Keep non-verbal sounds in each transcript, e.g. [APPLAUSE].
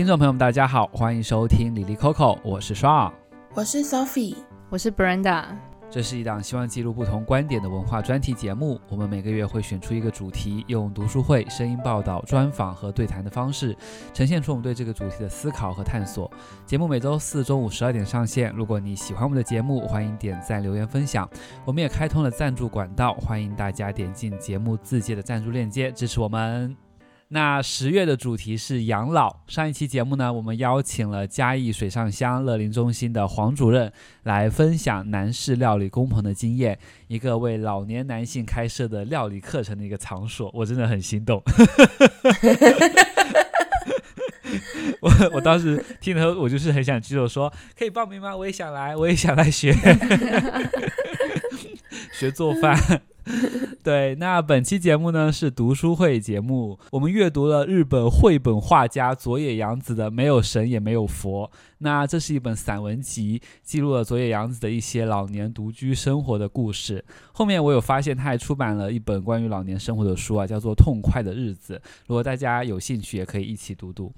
听众朋友们，大家好，欢迎收听李李扣扣，我是双，我是 Sophie，我是 Brenda。这是一档希望记录不同观点的文化专题节目。我们每个月会选出一个主题，用读书会、声音报道、专访和对谈的方式，呈现出我们对这个主题的思考和探索。节目每周四中午十二点上线。如果你喜欢我们的节目，欢迎点赞、留言、分享。我们也开通了赞助管道，欢迎大家点进节目自介的赞助链接支持我们。那十月的主题是养老。上一期节目呢，我们邀请了嘉义水上乡乐龄中心的黄主任来分享男士料理工棚的经验，一个为老年男性开设的料理课程的一个场所，我真的很心动。[LAUGHS] 我我当时听了，我就是很想举手说，可以报名吗？我也想来，我也想来学 [LAUGHS] 学做饭。[LAUGHS] 对，那本期节目呢是读书会节目，我们阅读了日本绘本画家佐野洋子的《没有神也没有佛》。那这是一本散文集，记录了佐野洋子的一些老年独居生活的故事。后面我有发现，他还出版了一本关于老年生活的书啊，叫做《痛快的日子》。如果大家有兴趣，也可以一起读读。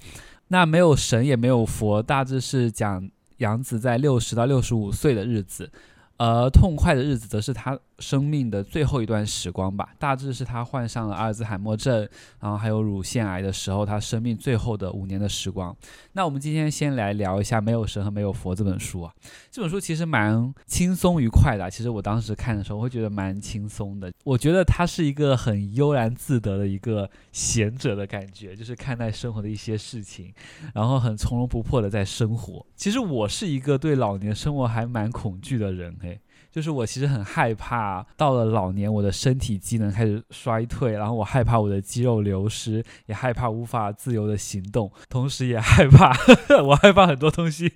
那没有神也没有佛，大致是讲洋子在六十到六十五岁的日子。而痛快的日子，则是他生命的最后一段时光吧。大致是他患上了阿尔兹海默症，然后还有乳腺癌的时候，他生命最后的五年的时光。那我们今天先来聊一下《没有神和没有佛》这本书啊。这本书其实蛮轻松愉快的。其实我当时看的时候，会觉得蛮轻松的。我觉得他是一个很悠然自得的一个贤者的感觉，就是看待生活的一些事情，然后很从容不迫的在生活。其实我是一个对老年生活还蛮恐惧的人，嘿。就是我其实很害怕，到了老年，我的身体机能开始衰退，然后我害怕我的肌肉流失，也害怕无法自由的行动，同时也害怕，呵呵，我害怕很多东西，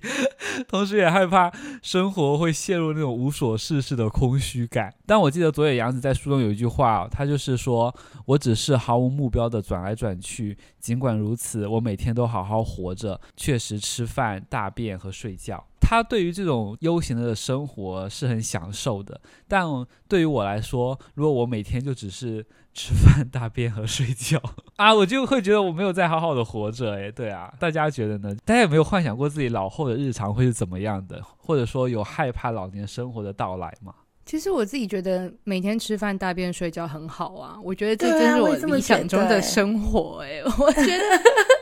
同时也害怕生活会陷入那种无所事事的空虚感。但我记得佐野洋子在书中有一句话，他就是说，我只是毫无目标的转来转去，尽管如此，我每天都好好活着，确实吃饭、大便和睡觉。他对于这种悠闲的生活是很享受的，但对于我来说，如果我每天就只是吃饭、[LAUGHS] 大便和睡觉啊，我就会觉得我没有在好好的活着。哎，对啊，大家觉得呢？大家有没有幻想过自己老后的日常会是怎么样的？或者说有害怕老年生活的到来吗？其实我自己觉得每天吃饭、大便、睡觉很好啊，我觉得这真是我理想中的生活。哎，[LAUGHS] 我觉得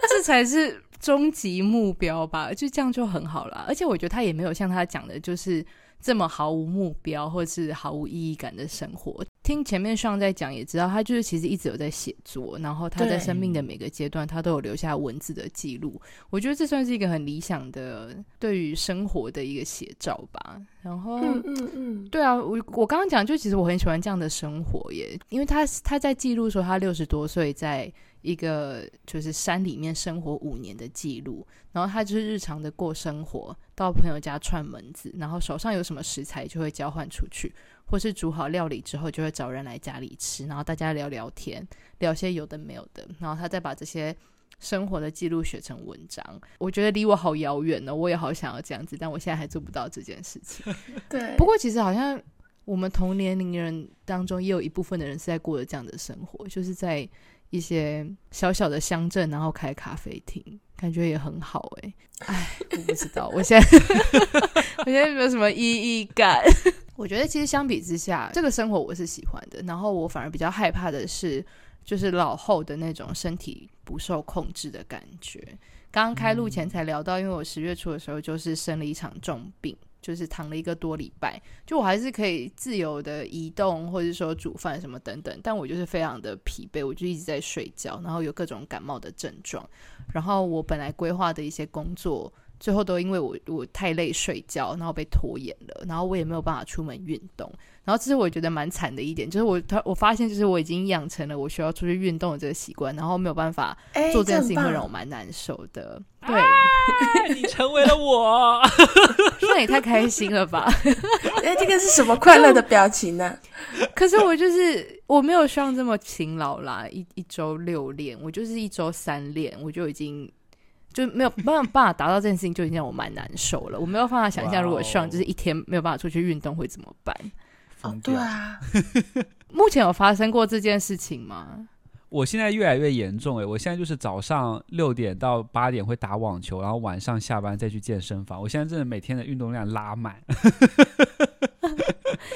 这才是。终极目标吧，就这样就很好了。而且我觉得他也没有像他讲的，就是这么毫无目标或是毫无意义感的生活。听前面上在讲，也知道他就是其实一直有在写作，然后他在生命的每个阶段，他都有留下文字的记录。我觉得这算是一个很理想的对于生活的一个写照吧。然后，嗯嗯嗯，对啊，我我刚刚讲，就其实我很喜欢这样的生活耶，因为他他在记录说他六十多岁在。一个就是山里面生活五年的记录，然后他就是日常的过生活，到朋友家串门子，然后手上有什么食材就会交换出去，或是煮好料理之后就会找人来家里吃，然后大家聊聊天，聊些有的没有的，然后他再把这些生活的记录写成文章。我觉得离我好遥远呢，我也好想要这样子，但我现在还做不到这件事情。[LAUGHS] 对，不过其实好像我们同年龄人当中也有一部分的人是在过着这样的生活，就是在。一些小小的乡镇，然后开咖啡厅，感觉也很好哎、欸。哎，我不知道，我现在 [LAUGHS] 我现在没有什么意义感。我觉得其实相比之下，这个生活我是喜欢的。然后我反而比较害怕的是，就是老后的那种身体不受控制的感觉。刚刚开录前才聊到，因为我十月初的时候就是生了一场重病。就是躺了一个多礼拜，就我还是可以自由的移动，或者说煮饭什么等等，但我就是非常的疲惫，我就一直在睡觉，然后有各种感冒的症状，然后我本来规划的一些工作，最后都因为我我太累睡觉，然后被拖延了，然后我也没有办法出门运动。然后这是我觉得蛮惨的一点，就是我他我发现就是我已经养成了我需要出去运动的这个习惯，然后没有办法做这件事情，会让我蛮难受的。对，你成为了我，[LAUGHS] 那也太开心了吧？[LAUGHS] 哎，这个是什么快乐的表情呢？可是我就是我没有像这么勤劳啦，一一周六练，我就是一周三练，我就已经就没有没有办法达到这件事情，就已经让我蛮难受了。我没有办法想象，如果上就是一天没有办法出去运动会怎么办？哦，对啊，[LAUGHS] 目前有发生过这件事情吗？我现在越来越严重哎，我现在就是早上六点到八点会打网球，然后晚上下班再去健身房。我现在真的每天的运动量拉满。[LAUGHS]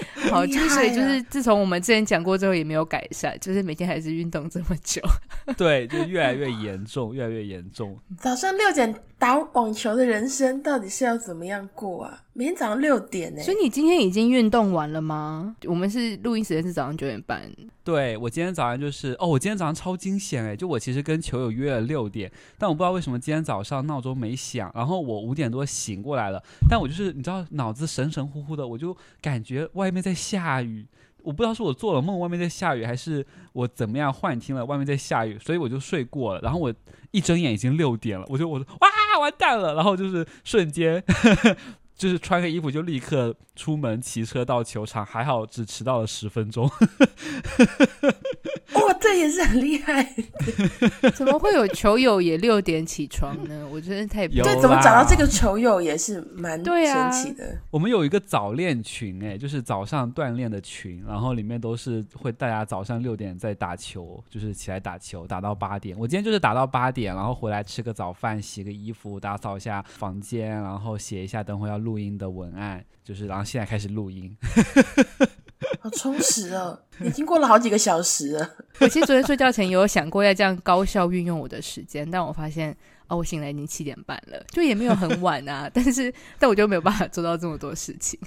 [LAUGHS] 好，就是所以就是自从我们之前讲过之后也没有改善，就是每天还是运动这么久。[LAUGHS] 对，就越来越严重，越来越严重。早上六点打网球的人生到底是要怎么样过啊？每天早上六点呢？所以你今天已经运动完了吗？我们是录音时间是早上九点半。对，我今天早上就是哦，我今天早上超惊险哎！就我其实跟球友约了六点，但我不知道为什么今天早上闹钟没响，然后我五点多醒过来了，但我就是你知道脑子神神乎乎的，我就感觉外外面在下雨，我不知道是我做了梦外面在下雨，还是我怎么样幻听了外面在下雨，所以我就睡过了。然后我一睁眼已经六点了，我就我说哇完蛋了，然后就是瞬间。就是穿个衣服就立刻出门骑车到球场，还好只迟到了十分钟。[LAUGHS] 哇，这也是很厉害！[LAUGHS] 怎么会有球友也六点起床呢？我觉得太对，怎么找到这个球友也是蛮神奇的。啊、我们有一个早练群，哎，就是早上锻炼的群，然后里面都是会大家早上六点在打球，就是起来打球，打到八点。我今天就是打到八点，然后回来吃个早饭，洗个衣服，打扫一下房间，然后写一下等会要录。录音的文案就是，然后现在开始录音，[LAUGHS] 好充实哦！已经过了好几个小时了。[LAUGHS] 我其实昨天睡觉前有想过要这样高效运用我的时间，但我发现哦，我醒来已经七点半了，就也没有很晚啊。[LAUGHS] 但是，但我就没有办法做到这么多事情。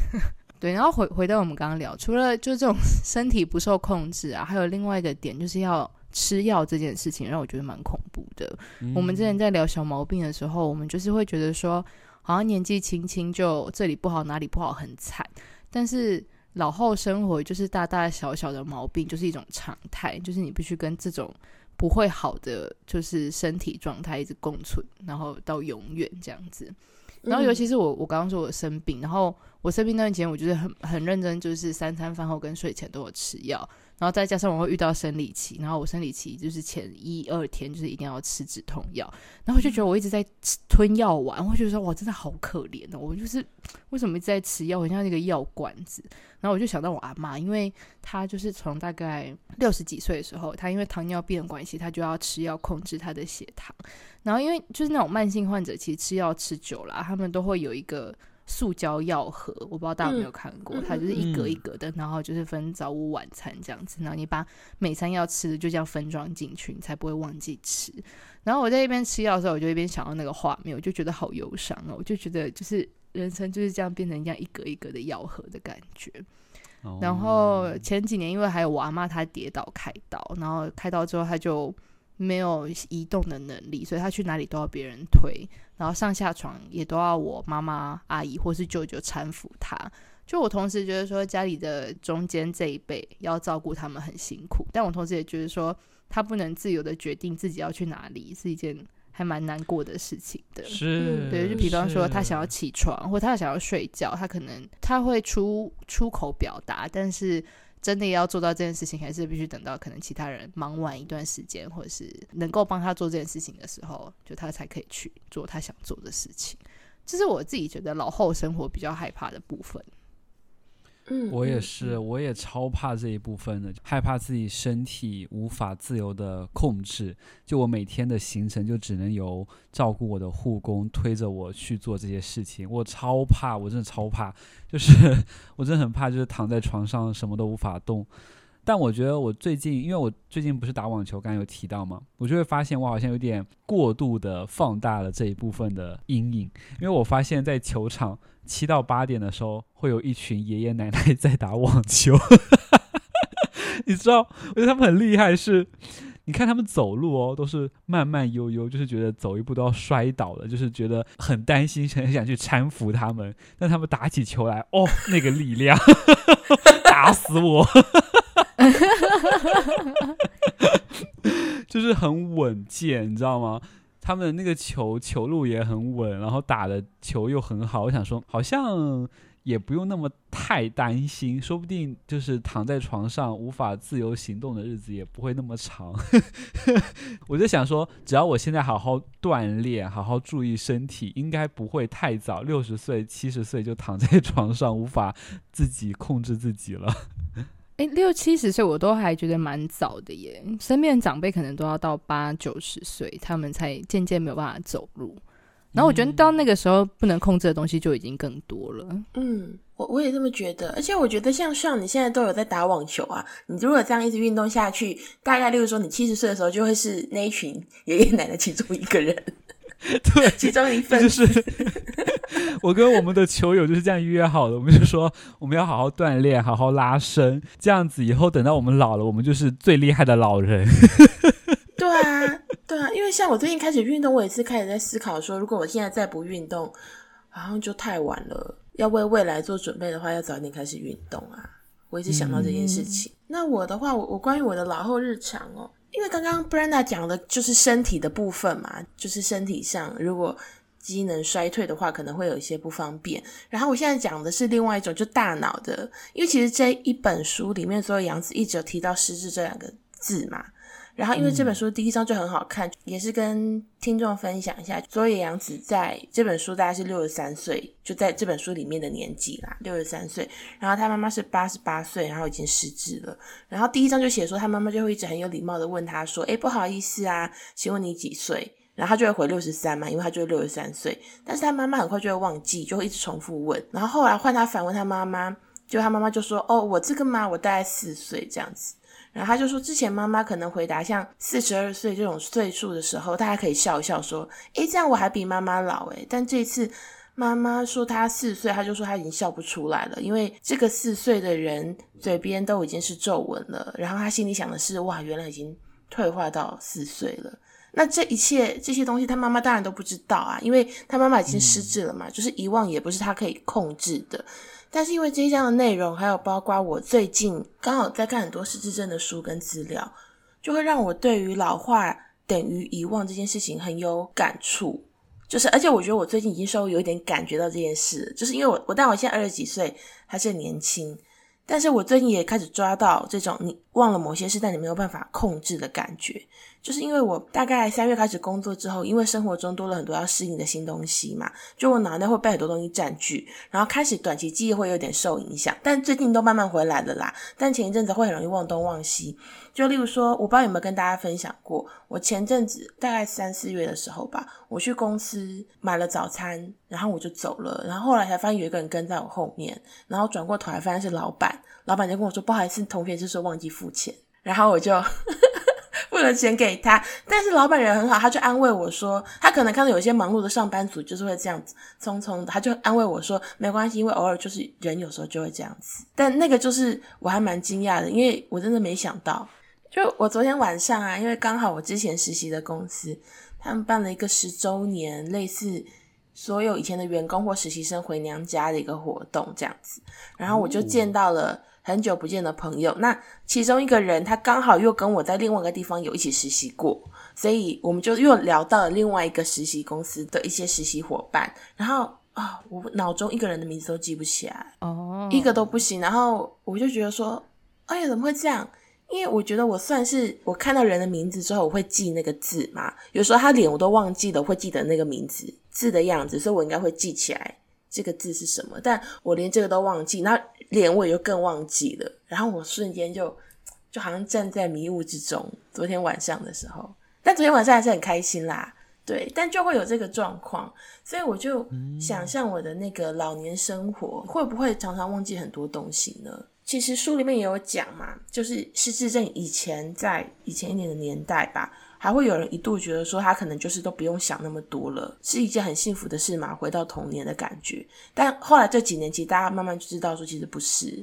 对，然后回回到我们刚刚聊，除了就这种身体不受控制啊，还有另外一个点，就是要吃药这件事情，让我觉得蛮恐怖的。嗯、我们之前在聊小毛病的时候，我们就是会觉得说。好像年纪轻轻就这里不好哪里不好很惨，但是老后生活就是大大小小的毛病就是一种常态，就是你必须跟这种不会好的就是身体状态一直共存，然后到永远这样子。然后尤其是我我刚刚说我生病，然后我生病那段时间我就是很很认真，就是三餐饭后跟睡前都有吃药。然后再加上我会遇到生理期，然后我生理期就是前一二天就是一定要吃止痛药，然后我就觉得我一直在吞药丸，我就觉得说哇真的好可怜哦，我就是为什么一直在吃药，很像那个药罐子。然后我就想到我阿妈，因为她就是从大概六十几岁的时候，她因为糖尿病的关系，她就要吃药控制她的血糖。然后因为就是那种慢性患者，其实吃药吃久了，他们都会有一个。塑胶药盒，我不知道大家有没有看过，嗯、它就是一格一格的，嗯、然后就是分早午晚餐这样子，然后你把每餐要吃的就这样分装进去，你才不会忘记吃。然后我在一边吃药的时候，我就一边想到那个画面，我就觉得好忧伤哦，我就觉得就是人生就是这样变成这样一格一格的药盒的感觉。哦、然后前几年因为还有我阿妈她跌倒开刀，然后开刀之后她就。没有移动的能力，所以他去哪里都要别人推，然后上下床也都要我妈妈、阿姨或是舅舅搀扶他。就我同时觉得说，家里的中间这一辈要照顾他们很辛苦，但我同时也觉得说，他不能自由的决定自己要去哪里，是一件还蛮难过的事情的。是，对，就比方说他想要起床，或他想要睡觉，他可能他会出出口表达，但是。真的要做到这件事情，还是必须等到可能其他人忙完一段时间，或者是能够帮他做这件事情的时候，就他才可以去做他想做的事情。这是我自己觉得老后生活比较害怕的部分。嗯，我也是，我也超怕这一部分的，害怕自己身体无法自由的控制。就我每天的行程，就只能由照顾我的护工推着我去做这些事情。我超怕，我真的超怕，就是 [LAUGHS] 我真的很怕，就是躺在床上什么都无法动。但我觉得我最近，因为我最近不是打网球，刚刚有提到嘛，我就会发现我好像有点过度的放大了这一部分的阴影。因为我发现，在球场七到八点的时候，会有一群爷爷奶奶在打网球。[LAUGHS] 你知道，我觉得他们很厉害是，是你看他们走路哦，都是慢慢悠悠，就是觉得走一步都要摔倒了，就是觉得很担心，很想去搀扶他们。但他们打起球来，哦，那个力量，[LAUGHS] 打死我！[LAUGHS] 就是很稳健，你知道吗？他们那个球球路也很稳，然后打的球又很好。我想说，好像也不用那么太担心，说不定就是躺在床上无法自由行动的日子也不会那么长。[LAUGHS] 我就想说，只要我现在好好锻炼，好好注意身体，应该不会太早，六十岁、七十岁就躺在床上无法自己控制自己了。哎，六七十岁我都还觉得蛮早的耶。身边的长辈可能都要到八九十岁，他们才渐渐没有办法走路。然后我觉得到那个时候不能控制的东西就已经更多了。嗯，我我也这么觉得。而且我觉得像像你现在都有在打网球啊，你如果这样一直运动下去，大概例如说你七十岁的时候就会是那一群爷爷奶奶其中一个人。[LAUGHS] 对，其中一份就是 [LAUGHS] 我跟我们的球友就是这样约好的。我们就说 [LAUGHS] 我们要好好锻炼，好好拉伸，这样子以后等到我们老了，我们就是最厉害的老人。对啊，对啊，因为像我最近开始运动，我也是开始在思考说，如果我现在再不运动，好像就太晚了。要为未来做准备的话，要早点开始运动啊。我一直想到这件事情。嗯、那我的话，我我关于我的老后日常哦。因为刚刚 Brenda 讲的就是身体的部分嘛，就是身体上如果机能衰退的话，可能会有一些不方便。然后我现在讲的是另外一种，就大脑的。因为其实这一本书里面，所有杨子一直有提到“失智”这两个字嘛。然后，因为这本书第一章就很好看，嗯、也是跟听众分享一下，佐野洋子在这本书大概是六十三岁，就在这本书里面的年纪啦，六十三岁。然后他妈妈是八十八岁，然后已经失智了。然后第一章就写说，他妈妈就会一直很有礼貌的问他说：“哎，不好意思啊，请问你几岁？”然后他就会回六十三嘛，因为他就是六十三岁。但是他妈妈很快就会忘记，就会一直重复问。然后后来换他反问他妈妈，就他妈妈就说：“哦，我这个嘛，我大概四岁这样子。”然后他就说，之前妈妈可能回答像四十二岁这种岁数的时候，大家可以笑一笑说：“诶，这样我还比妈妈老诶。”但这次妈妈说她四岁，他就说他已经笑不出来了，因为这个四岁的人嘴边都已经是皱纹了。然后他心里想的是：“哇，原来已经退化到四岁了。”那这一切这些东西，他妈妈当然都不知道啊，因为他妈妈已经失智了嘛，嗯、就是遗忘也不是他可以控制的。但是因为这一章的内容，还有包括我最近刚好在看很多失智症的书跟资料，就会让我对于老化等于遗忘这件事情很有感触。就是，而且我觉得我最近已经稍微有一点感觉到这件事，就是因为我我但我现在二十几岁，还是很年轻，但是我最近也开始抓到这种你忘了某些事，但你没有办法控制的感觉。就是因为我大概三月开始工作之后，因为生活中多了很多要适应的新东西嘛，就我脑袋会被很多东西占据，然后开始短期记忆会有点受影响，但最近都慢慢回来了啦。但前一阵子会很容易忘东忘西，就例如说，我不知道有没有跟大家分享过，我前阵子大概三四月的时候吧，我去公司买了早餐，然后我就走了，然后后来才发现有一个人跟在我后面，然后转过头来发现是老板，老板就跟我说不好意思，同学是说忘记付钱，然后我就。付了钱给他，但是老板人很好，他就安慰我说，他可能看到有些忙碌的上班族就是会这样子匆匆的，他就安慰我说没关系，因为偶尔就是人有时候就会这样子。但那个就是我还蛮惊讶的，因为我真的没想到，就我昨天晚上啊，因为刚好我之前实习的公司他们办了一个十周年，类似所有以前的员工或实习生回娘家的一个活动这样子，然后我就见到了。很久不见的朋友，那其中一个人他刚好又跟我在另外一个地方有一起实习过，所以我们就又聊到了另外一个实习公司的一些实习伙伴。然后啊，我脑中一个人的名字都记不起来，哦，一个都不行。然后我就觉得说，哎呀，怎么会这样？因为我觉得我算是我看到人的名字之后，我会记那个字嘛。有时候他脸我都忘记了，会记得那个名字字的样子，所以我应该会记起来这个字是什么。但我连这个都忘记，那。脸我也就更忘记了，然后我瞬间就就好像站在迷雾之中。昨天晚上的时候，但昨天晚上还是很开心啦，对，但就会有这个状况，所以我就想象我的那个老年生活会不会常常忘记很多东西呢？其实书里面也有讲嘛，就是失智症以前在以前一点的年代吧。还会有人一度觉得说他可能就是都不用想那么多了，是一件很幸福的事嘛，回到童年的感觉。但后来这几年，其实大家慢慢就知道说，其实不是。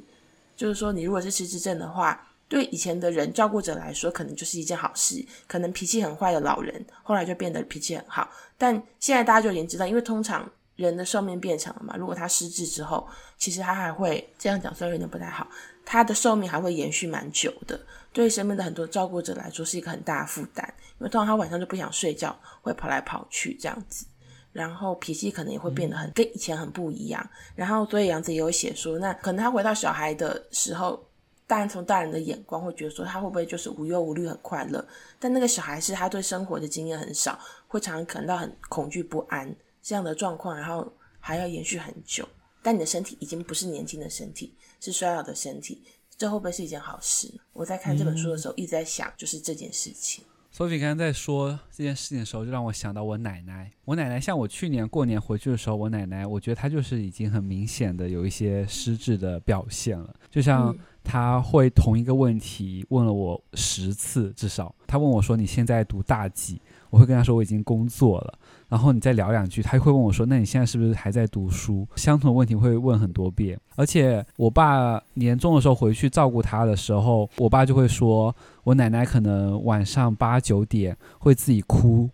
就是说，你如果是失智症的话，对以前的人照顾者来说，可能就是一件好事。可能脾气很坏的老人，后来就变得脾气很好。但现在大家就已经知道，因为通常人的寿命变长了嘛，如果他失智之后，其实他还会这样讲，虽然有点不太好，他的寿命还会延续蛮久的。对身边的很多照顾者来说，是一个很大的负担。因为通常他晚上就不想睡觉，会跑来跑去这样子，然后脾气可能也会变得很跟以前很不一样。然后所以杨子也有写说，那可能他回到小孩的时候，大人从大人的眼光会觉得说他会不会就是无忧无虑很快乐，但那个小孩是他对生活的经验很少，会常常感到很恐惧不安这样的状况，然后还要延续很久。但你的身体已经不是年轻的身体，是衰老的身体。这会不会是一件好事？我在看这本书的时候一直在想，就是这件事情。Sophie 刚刚在说这件事情的时候，就让我想到我奶奶。我奶奶像我去年过年回去的时候，我奶奶我觉得她就是已经很明显的有一些失智的表现了，就像她会同一个问题问了我十次至少，她问我说，你现在读大几？我会跟她说我已经工作了。然后你再聊两句，他会问我说：“那你现在是不是还在读书？”相同的问题会问很多遍。而且我爸年终的时候回去照顾他的时候，我爸就会说：“我奶奶可能晚上八九点会自己哭，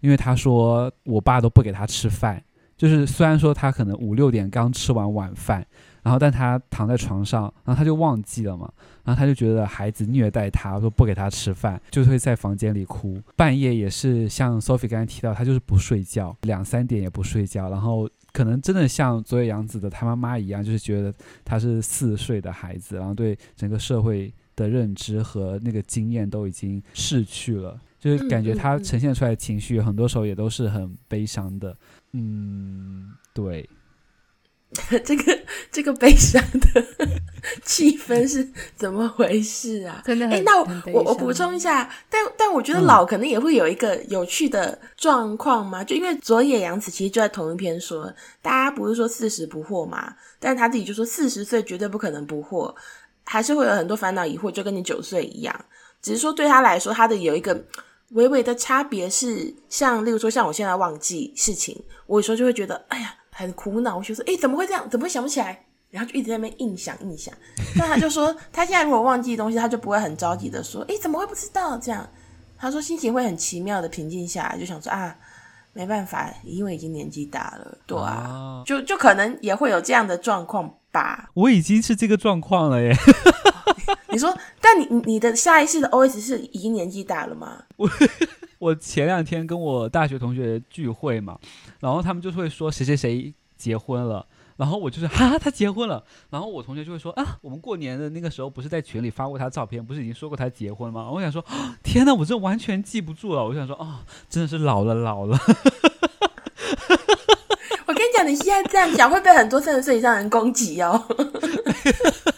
因为他说我爸都不给他吃饭。就是虽然说他可能五六点刚吃完晚饭。”然后，但他躺在床上，然后他就忘记了嘛。然后他就觉得孩子虐待他，说不给他吃饭，就会在房间里哭。半夜也是像 Sophie 刚才提到，他就是不睡觉，两三点也不睡觉。然后可能真的像佐野洋子的他妈妈一样，就是觉得他是四岁的孩子，然后对整个社会的认知和那个经验都已经逝去了，就是感觉他呈现出来的情绪，很多时候也都是很悲伤的。嗯，对。[LAUGHS] 这个这个悲伤的 [LAUGHS] 气氛是怎么回事啊？真的很，哎，那我我我补充一下，但但我觉得老可能也会有一个有趣的状况嘛，嗯、就因为佐野洋子其实就在同一篇说，大家不是说四十不惑嘛，但是他自己就说四十岁绝对不可能不惑，还是会有很多烦恼疑惑，就跟你九岁一样，只是说对他来说，他的有一个微微的差别是，像例如说像我现在忘记事情，我有时候就会觉得，哎呀。很苦恼，我就说：“诶，怎么会这样？怎么会想不起来？”然后就一直在那边硬想硬想。那他就说：“他现在如果忘记东西，他就不会很着急的说：‘诶，怎么会不知道？’这样，他说心情会很奇妙的平静下来，就想说：‘啊，没办法，因为已经年纪大了，对啊，啊就就可能也会有这样的状况吧。’我已经是这个状况了耶。[LAUGHS] 你说，但你你的下意识的 OS 是已经年纪大了吗？我我前两天跟我大学同学聚会嘛。”然后他们就会说谁谁谁结婚了，然后我就是哈，哈他结婚了。然后我同学就会说啊，我们过年的那个时候不是在群里发过他照片，不是已经说过他结婚吗？我想说，天哪，我这完全记不住了。我想说啊、哦，真的是老了老了。[LAUGHS] 我跟你讲，你现在这样讲会被很多三十岁以上人攻击哦。[LAUGHS]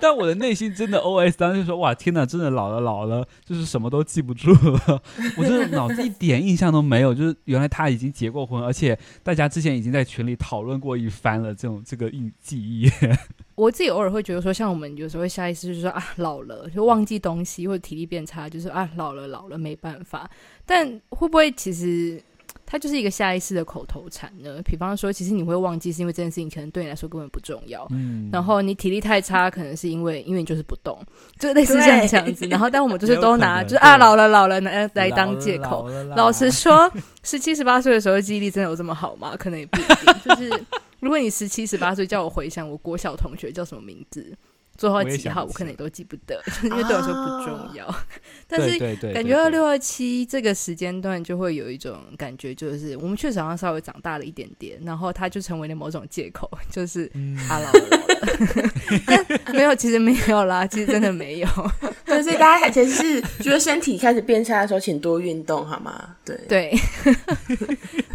但我的内心真的 OS 当时就说：“哇，天哪，真的老了老了，就是什么都记不住了。我真的脑子一点印象都没有，就是原来他已经结过婚，而且大家之前已经在群里讨论过一番了。这种这个印记忆，[LAUGHS] 我自己偶尔会觉得说，像我们有时候会下意识就是说啊，老了就忘记东西，或者体力变差，就是啊，老了老了没办法。但会不会其实？”它就是一个下意识的口头禅呢。比方说，其实你会忘记，是因为这件事情可能对你来说根本不重要。嗯。然后你体力太差，可能是因为因为你就是不动，就类似这样这样子。然后，但我们就是 [LAUGHS] 都拿，就是啊，老了老了来来当借口。老实说，十七十八岁的时候记忆力真的有这么好吗？可能也不一定。就是如果你十七十八岁叫我回想我国小同学叫什么名字。座号几号，我可能也都记不得，因为对我说不重要。啊、[LAUGHS] 但是感觉到六二七这个时间段就会有一种感觉，就是我们确实好像稍微长大了一点点，然后他就成为了某种借口，就是他老了。[LAUGHS] 没有，其实没有啦，其实真的没有。[LAUGHS] 对，所以大家还其实是觉得身体开始变差的时候，请多运动好吗？对对，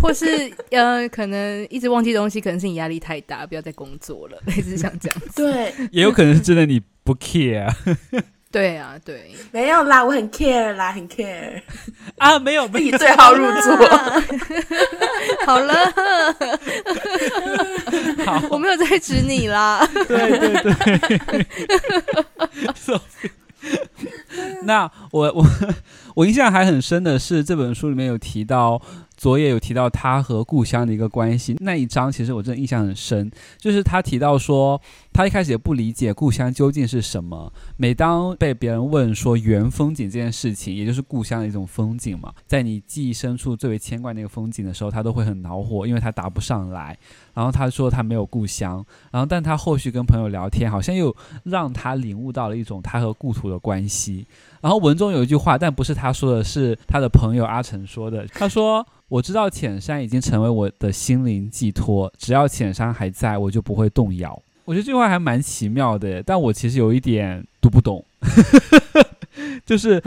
或是呃，可能一直忘记东西，可能是你压力太大，不要再工作了，类似像这样子。对，也有可能是真的你不 care。对啊，对，没有啦，我很 care 啦，很 care 啊，没有，自己最好入座。[LAUGHS] 好了，好，我没有在指你啦。对对对。[LAUGHS] 那我我我印象还很深的是，这本书里面有提到。佐野有提到他和故乡的一个关系，那一章其实我真的印象很深，就是他提到说，他一开始也不理解故乡究竟是什么。每当被别人问说原风景这件事情，也就是故乡的一种风景嘛，在你记忆深处最为牵挂那个风景的时候，他都会很恼火，因为他答不上来。然后他说他没有故乡，然后但他后续跟朋友聊天，好像又让他领悟到了一种他和故土的关系。然后文中有一句话，但不是他说的，是他的朋友阿成说的。他说。我知道浅山已经成为我的心灵寄托，只要浅山还在，我就不会动摇。我觉得这句话还蛮奇妙的，但我其实有一点读不懂，[LAUGHS] 就是，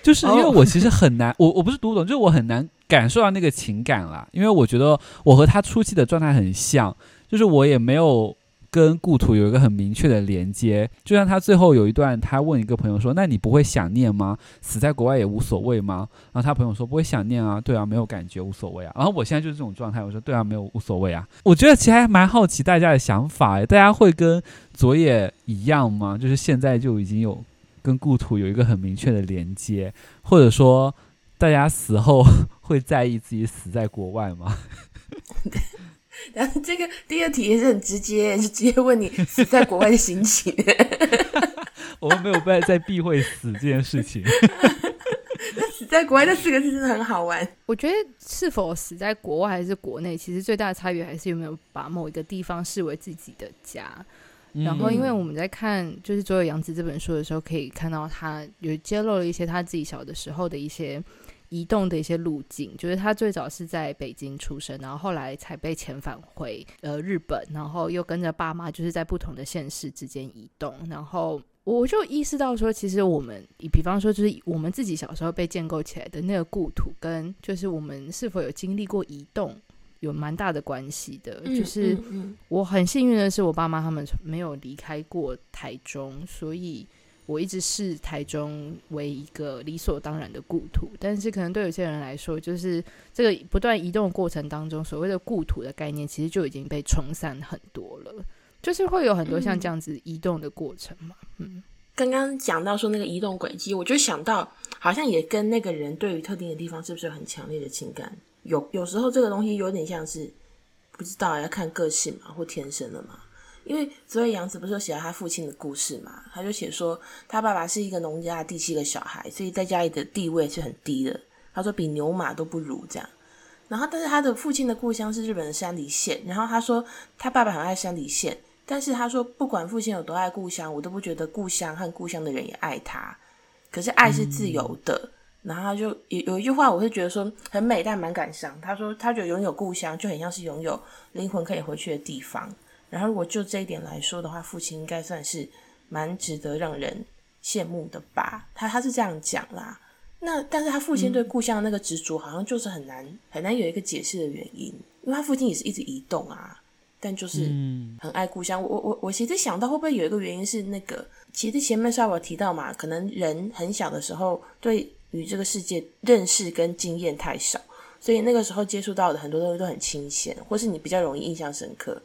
就是因为我其实很难，我我不是读不懂，就是我很难感受到那个情感啦。因为我觉得我和他初期的状态很像，就是我也没有跟故土有一个很明确的连接。就像他最后有一段，他问一个朋友说：“那你不会想念吗？死在国外也无所谓吗？”然后他朋友说：“不会想念啊，对啊，没有感觉，无所谓啊。”然后我现在就是这种状态，我说：“对啊，没有无所谓啊。”我觉得其实还蛮好奇大家的想法，大家会跟佐野一样吗？就是现在就已经有跟故土有一个很明确的连接，或者说大家死后 [LAUGHS] 会在意自己死在国外吗？[LAUGHS] 然后这个第二题也是很直接，就直接问你死在国外的心情。[LAUGHS] 我们没有办法在避讳死这件事情。[LAUGHS] 那死在国外这四个字真的很好玩。我觉得是否死在国外还是国内，其实最大的差别还是有没有把某一个地方视为自己的家。嗯、然后，因为我们在看就是左有杨子这本书的时候，可以看到他有揭露了一些他自己小的时候的一些。移动的一些路径，就是他最早是在北京出生，然后后来才被遣返回呃日本，然后又跟着爸妈就是在不同的县市之间移动，然后我就意识到说，其实我们，比方说就是我们自己小时候被建构起来的那个故土，跟就是我们是否有经历过移动，有蛮大的关系的。嗯、就是我很幸运的是，我爸妈他们没有离开过台中，所以。我一直视台中为一个理所当然的故土，但是可能对有些人来说，就是这个不断移动的过程当中，所谓的故土的概念，其实就已经被冲散很多了。就是会有很多像这样子移动的过程嘛。嗯，刚刚讲到说那个移动轨迹，我就想到，好像也跟那个人对于特定的地方是不是有很强烈的情感？有有时候这个东西有点像是不知道要看个性嘛，或天生的嘛。因为所以杨子不是有写到他父亲的故事嘛？他就写说他爸爸是一个农家的第七个小孩，所以在家里的地位是很低的。他说比牛马都不如这样。然后，但是他的父亲的故乡是日本的山梨县。然后他说他爸爸很爱山梨县，但是他说不管父亲有多爱故乡，我都不觉得故乡和故乡的人也爱他。可是爱是自由的。嗯、然后他就有有一句话，我会觉得说很美，但蛮感伤。他说他觉得拥有故乡就很像是拥有灵魂可以回去的地方。然后，如果就这一点来说的话，父亲应该算是蛮值得让人羡慕的吧？他他是这样讲啦。那但是他父亲对故乡的那个执着，好像就是很难、嗯、很难有一个解释的原因。因为他父亲也是一直移动啊，但就是很爱故乡。我我我其实想到会不会有一个原因是那个，其实前面稍微有提到嘛，可能人很小的时候对于这个世界认识跟经验太少，所以那个时候接触到的很多东西都很新鲜，或是你比较容易印象深刻。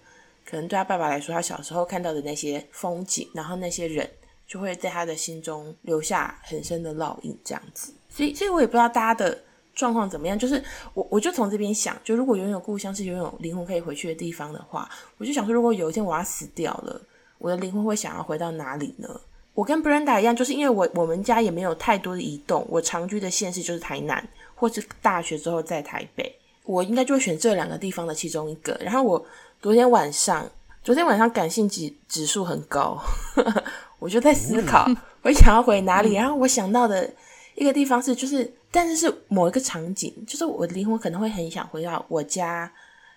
可能对他爸爸来说，他小时候看到的那些风景，然后那些人，就会在他的心中留下很深的烙印，这样子。所以，所以我也不知道大家的状况怎么样。就是我，我就从这边想，就如果拥有故乡是拥有灵魂可以回去的地方的话，我就想说，如果有一天我要死掉了，我的灵魂会想要回到哪里呢？我跟 Brenda 一样，就是因为我我们家也没有太多的移动，我常居的县市就是台南，或是大学之后在台北，我应该就会选这两个地方的其中一个。然后我。昨天晚上，昨天晚上感性指指数很高，[LAUGHS] 我就在思考，我想要回哪里。然后我想到的一个地方是，就是，但是是某一个场景，就是我的灵魂可能会很想回到我家。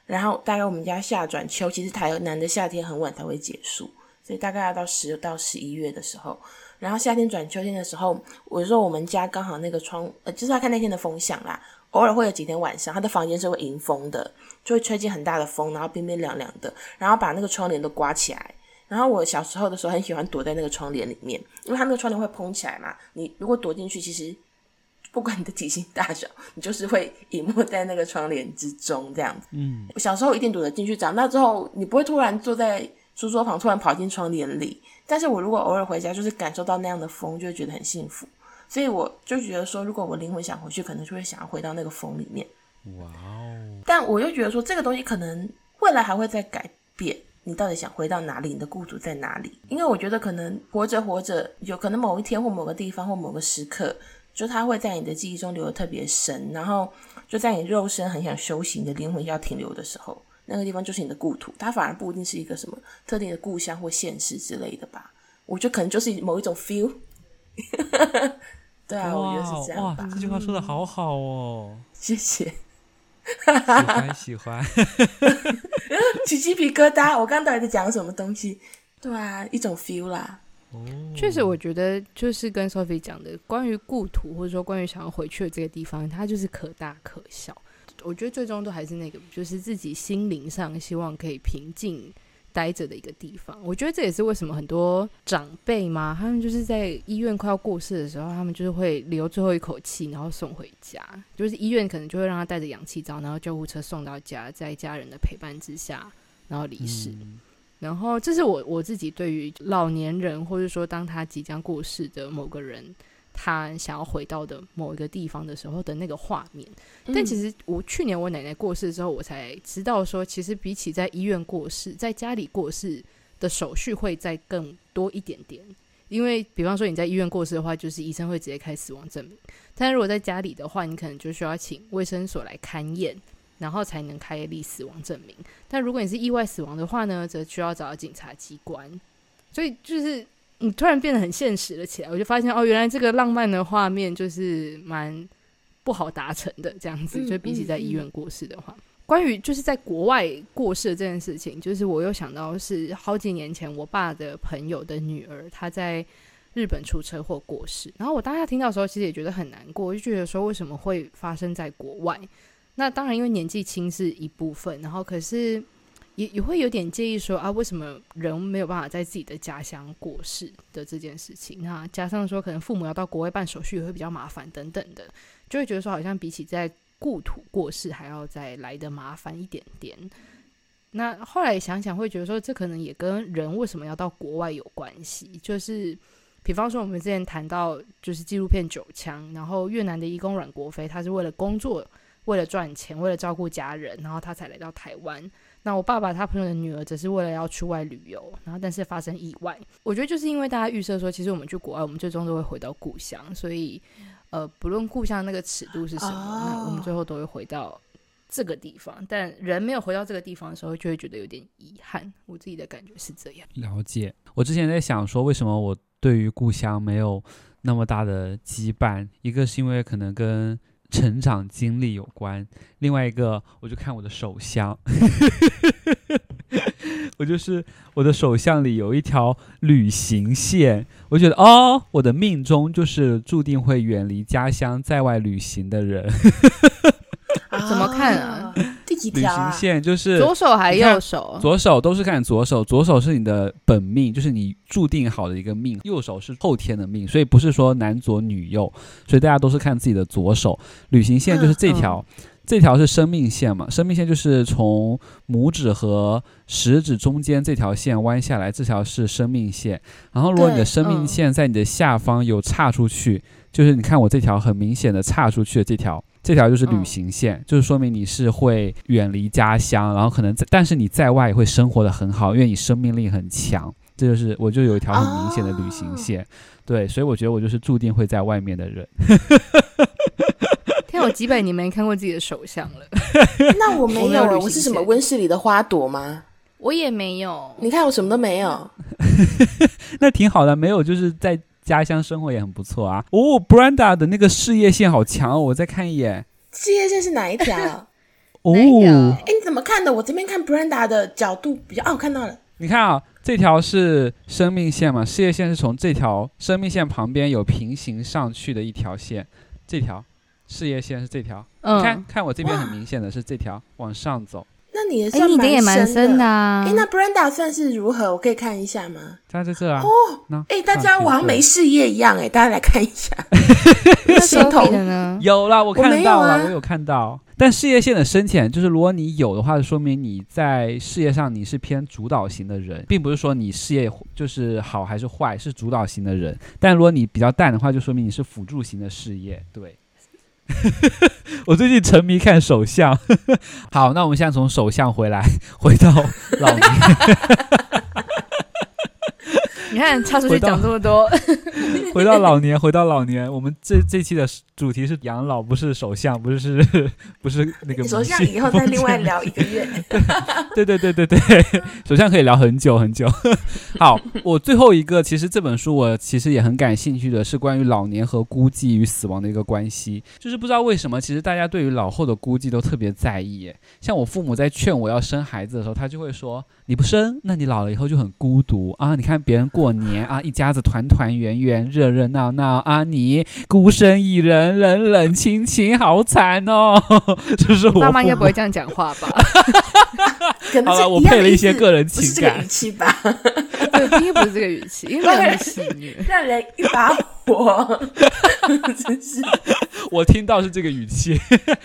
然后大概我们家夏转秋，其实台南的夏天很晚才会结束，所以大概要到十到十一月的时候。然后夏天转秋天的时候，我说我们家刚好那个窗，呃，就是要看那天的风向啦。偶尔会有几天晚上，他的房间是会迎风的，就会吹进很大的风，然后冰冰凉凉的，然后把那个窗帘都刮起来。然后我小时候的时候很喜欢躲在那个窗帘里面，因为它那个窗帘会蓬起来嘛。你如果躲进去，其实不管你的体型大小，你就是会隐没在那个窗帘之中这样子。嗯，我小时候一定躲得进去，长大之后你不会突然坐在书桌旁，突然跑进窗帘里。但是我如果偶尔回家，就是感受到那样的风，就会觉得很幸福。所以我就觉得说，如果我灵魂想回去，可能就会想要回到那个风里面。哇哦！但我又觉得说，这个东西可能未来还会再改变。你到底想回到哪里？你的故土在哪里？因为我觉得可能活着活着，有可能某一天或某个地方或某个时刻，就它会在你的记忆中留得特别深。然后就在你肉身很想修行的灵魂要停留的时候，那个地方就是你的故土。它反而不一定是一个什么特定的故乡或现实之类的吧？我觉得可能就是某一种 feel。对啊，我觉得是这样。哇，这句话说的好好哦，[LAUGHS] 谢谢，喜欢喜欢，[LAUGHS] 起鸡皮疙瘩。我刚到底在讲什么东西？对啊，一种 feel 啦。哦，确实，我觉得就是跟 Sophie 讲的，关于故土或者说关于想要回去的这个地方，它就是可大可小。我觉得最终都还是那个，就是自己心灵上希望可以平静待着的一个地方。我觉得这也是为什么很多长辈嘛，他们就是在医院快要过世的时候，他们就是会留最后一口气，然后送回家。就是医院可能就会让他带着氧气罩，然后救护车送到家，在家人的陪伴之下，然后离世。嗯然后，这是我我自己对于老年人，或者说当他即将过世的某个人，他想要回到的某一个地方的时候的那个画面。嗯、但其实我去年我奶奶过世之后，我才知道说，其实比起在医院过世，在家里过世的手续会再更多一点点。因为，比方说你在医院过世的话，就是医生会直接开死亡证明；但是如果在家里的话，你可能就需要请卫生所来勘验。然后才能开立死亡证明。但如果你是意外死亡的话呢，则需要找到警察机关。所以就是你突然变得很现实了起来，我就发现哦，原来这个浪漫的画面就是蛮不好达成的这样子。嗯、就比起在医院过世的话，嗯嗯、关于就是在国外过世的这件事情，就是我又想到是好几年前我爸的朋友的女儿，她在日本出车祸过世。然后我当下听到的时候，其实也觉得很难过，我就觉得说为什么会发生在国外？那当然，因为年纪轻是一部分，然后可是也也会有点介意说啊，为什么人没有办法在自己的家乡过世的这件事情？那加上说，可能父母要到国外办手续也会比较麻烦等等的，就会觉得说，好像比起在故土过世还要再来的麻烦一点点。那后来想想，会觉得说，这可能也跟人为什么要到国外有关系。就是比方说，我们之前谈到就是纪录片《九枪》，然后越南的义工阮国飞，他是为了工作。为了赚钱，为了照顾家人，然后他才来到台湾。那我爸爸他朋友的女儿，只是为了要出外旅游，然后但是发生意外。我觉得就是因为大家预设说，其实我们去国外，我们最终都会回到故乡，所以呃，不论故乡那个尺度是什么，我们最后都会回到这个地方。但人没有回到这个地方的时候，就会觉得有点遗憾。我自己的感觉是这样。了解。我之前在想说，为什么我对于故乡没有那么大的羁绊？一个是因为可能跟成长经历有关，另外一个我就看我的手相，[LAUGHS] 我就是我的手相里有一条旅行线，我觉得哦，我的命中就是注定会远离家乡在外旅行的人。[LAUGHS] 怎么看啊？第几条啊？旅行线就是左手还右手？左手都是看左手，左手是你的本命，就是你注定好的一个命；右手是后天的命，所以不是说男左女右，所以大家都是看自己的左手。旅行线就是这条，嗯嗯、这条是生命线嘛？生命线就是从拇指和食指中间这条线弯下来，这条是生命线。然后如果你的生命线在你的下方有岔出去，嗯、就是你看我这条很明显的岔出去的这条。这条就是旅行线，嗯、就是说明你是会远离家乡，然后可能在，但是你在外也会生活的很好，因为你生命力很强。这就是我就有一条很明显的旅行线，哦、对，所以我觉得我就是注定会在外面的人。[LAUGHS] 天，我几百年没看过自己的手相了。[LAUGHS] 那我没有，我是什么温室里的花朵吗？我也没有。你看我什么都没有，[LAUGHS] 那挺好的，没有就是在。家乡生活也很不错啊！哦，Brenda 的那个事业线好强哦！我再看一眼，事业线是哪一条？[LAUGHS] 哦，哎，你怎么看的？我这边看 Brenda 的角度比较……哦，我看到了。你看啊，这条是生命线嘛？事业线是从这条生命线旁边有平行上去的一条线，这条事业线是这条。嗯，你看看我这边很明显的是这条往上走。那你的也蛮深的啊。哎，那 Brenda 算是如何？我可以看一下吗？他在这啊。哦，哎，大家我好像没事业一样哎，大家来看一下。[LAUGHS] 心痛的呢？[LAUGHS] 有啦，我看到了，我有看到。但事业线的深浅，就是如果你有的话，就说明你在事业上你是偏主导型的人，并不是说你事业就是好还是坏，是主导型的人。但如果你比较淡的话，就说明你是辅助型的事业，对。[LAUGHS] 我最近沉迷看首相，[LAUGHS] 好，那我们现在从首相回来，回到老年。[LAUGHS] 你看，插出去讲这么多。[LAUGHS] 回到老年，回到老年，我们这这期的主题是养老，不是首相，不是是，[LAUGHS] 不是那个首相。以后再另外聊一个月。对对对对对，[LAUGHS] 首相可以聊很久很久。好，我最后一个，其实这本书我其实也很感兴趣的是关于老年和孤寂与死亡的一个关系。就是不知道为什么，其实大家对于老后的孤寂都特别在意。像我父母在劝我要生孩子的时候，他就会说：“你不生，那你老了以后就很孤独啊！你看别人过。”年啊，一家子团团圆圆，热热闹闹啊，你孤身一人，冷冷清清，好惨哦！[LAUGHS] 就是我爸妈应该不会这样讲话吧？[LAUGHS] 好了，我配了一些个人情感，语气吧？[LAUGHS] 对，应该不是这个语气，因为很戏谑，让人一把火，真是。我听到是这个语气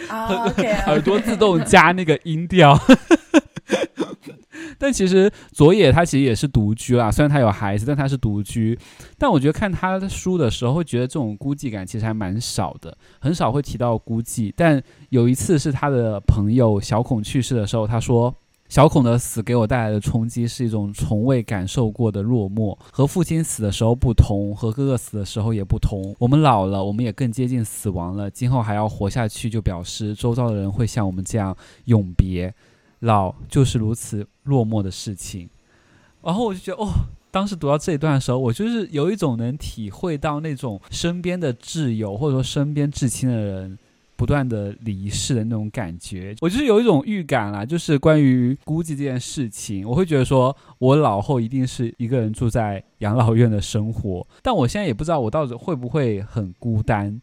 ，oh, okay, okay. 耳朵自动加那个音调。但其实佐野他其实也是独居啦，虽然他有孩子，但他是独居。但我觉得看他的书的时候，会觉得这种孤寂感其实还蛮少的，很少会提到孤寂。但有一次是他的朋友小孔去世的时候，他说小孔的死给我带来的冲击是一种从未感受过的落寞，和父亲死的时候不同，和哥哥死的时候也不同。我们老了，我们也更接近死亡了。今后还要活下去，就表示周遭的人会像我们这样永别。老就是如此落寞的事情，然后我就觉得，哦，当时读到这一段的时候，我就是有一种能体会到那种身边的挚友或者说身边至亲的人不断的离世的那种感觉，我就是有一种预感啦，就是关于孤寂这件事情，我会觉得说我老后一定是一个人住在养老院的生活，但我现在也不知道我到底会不会很孤单，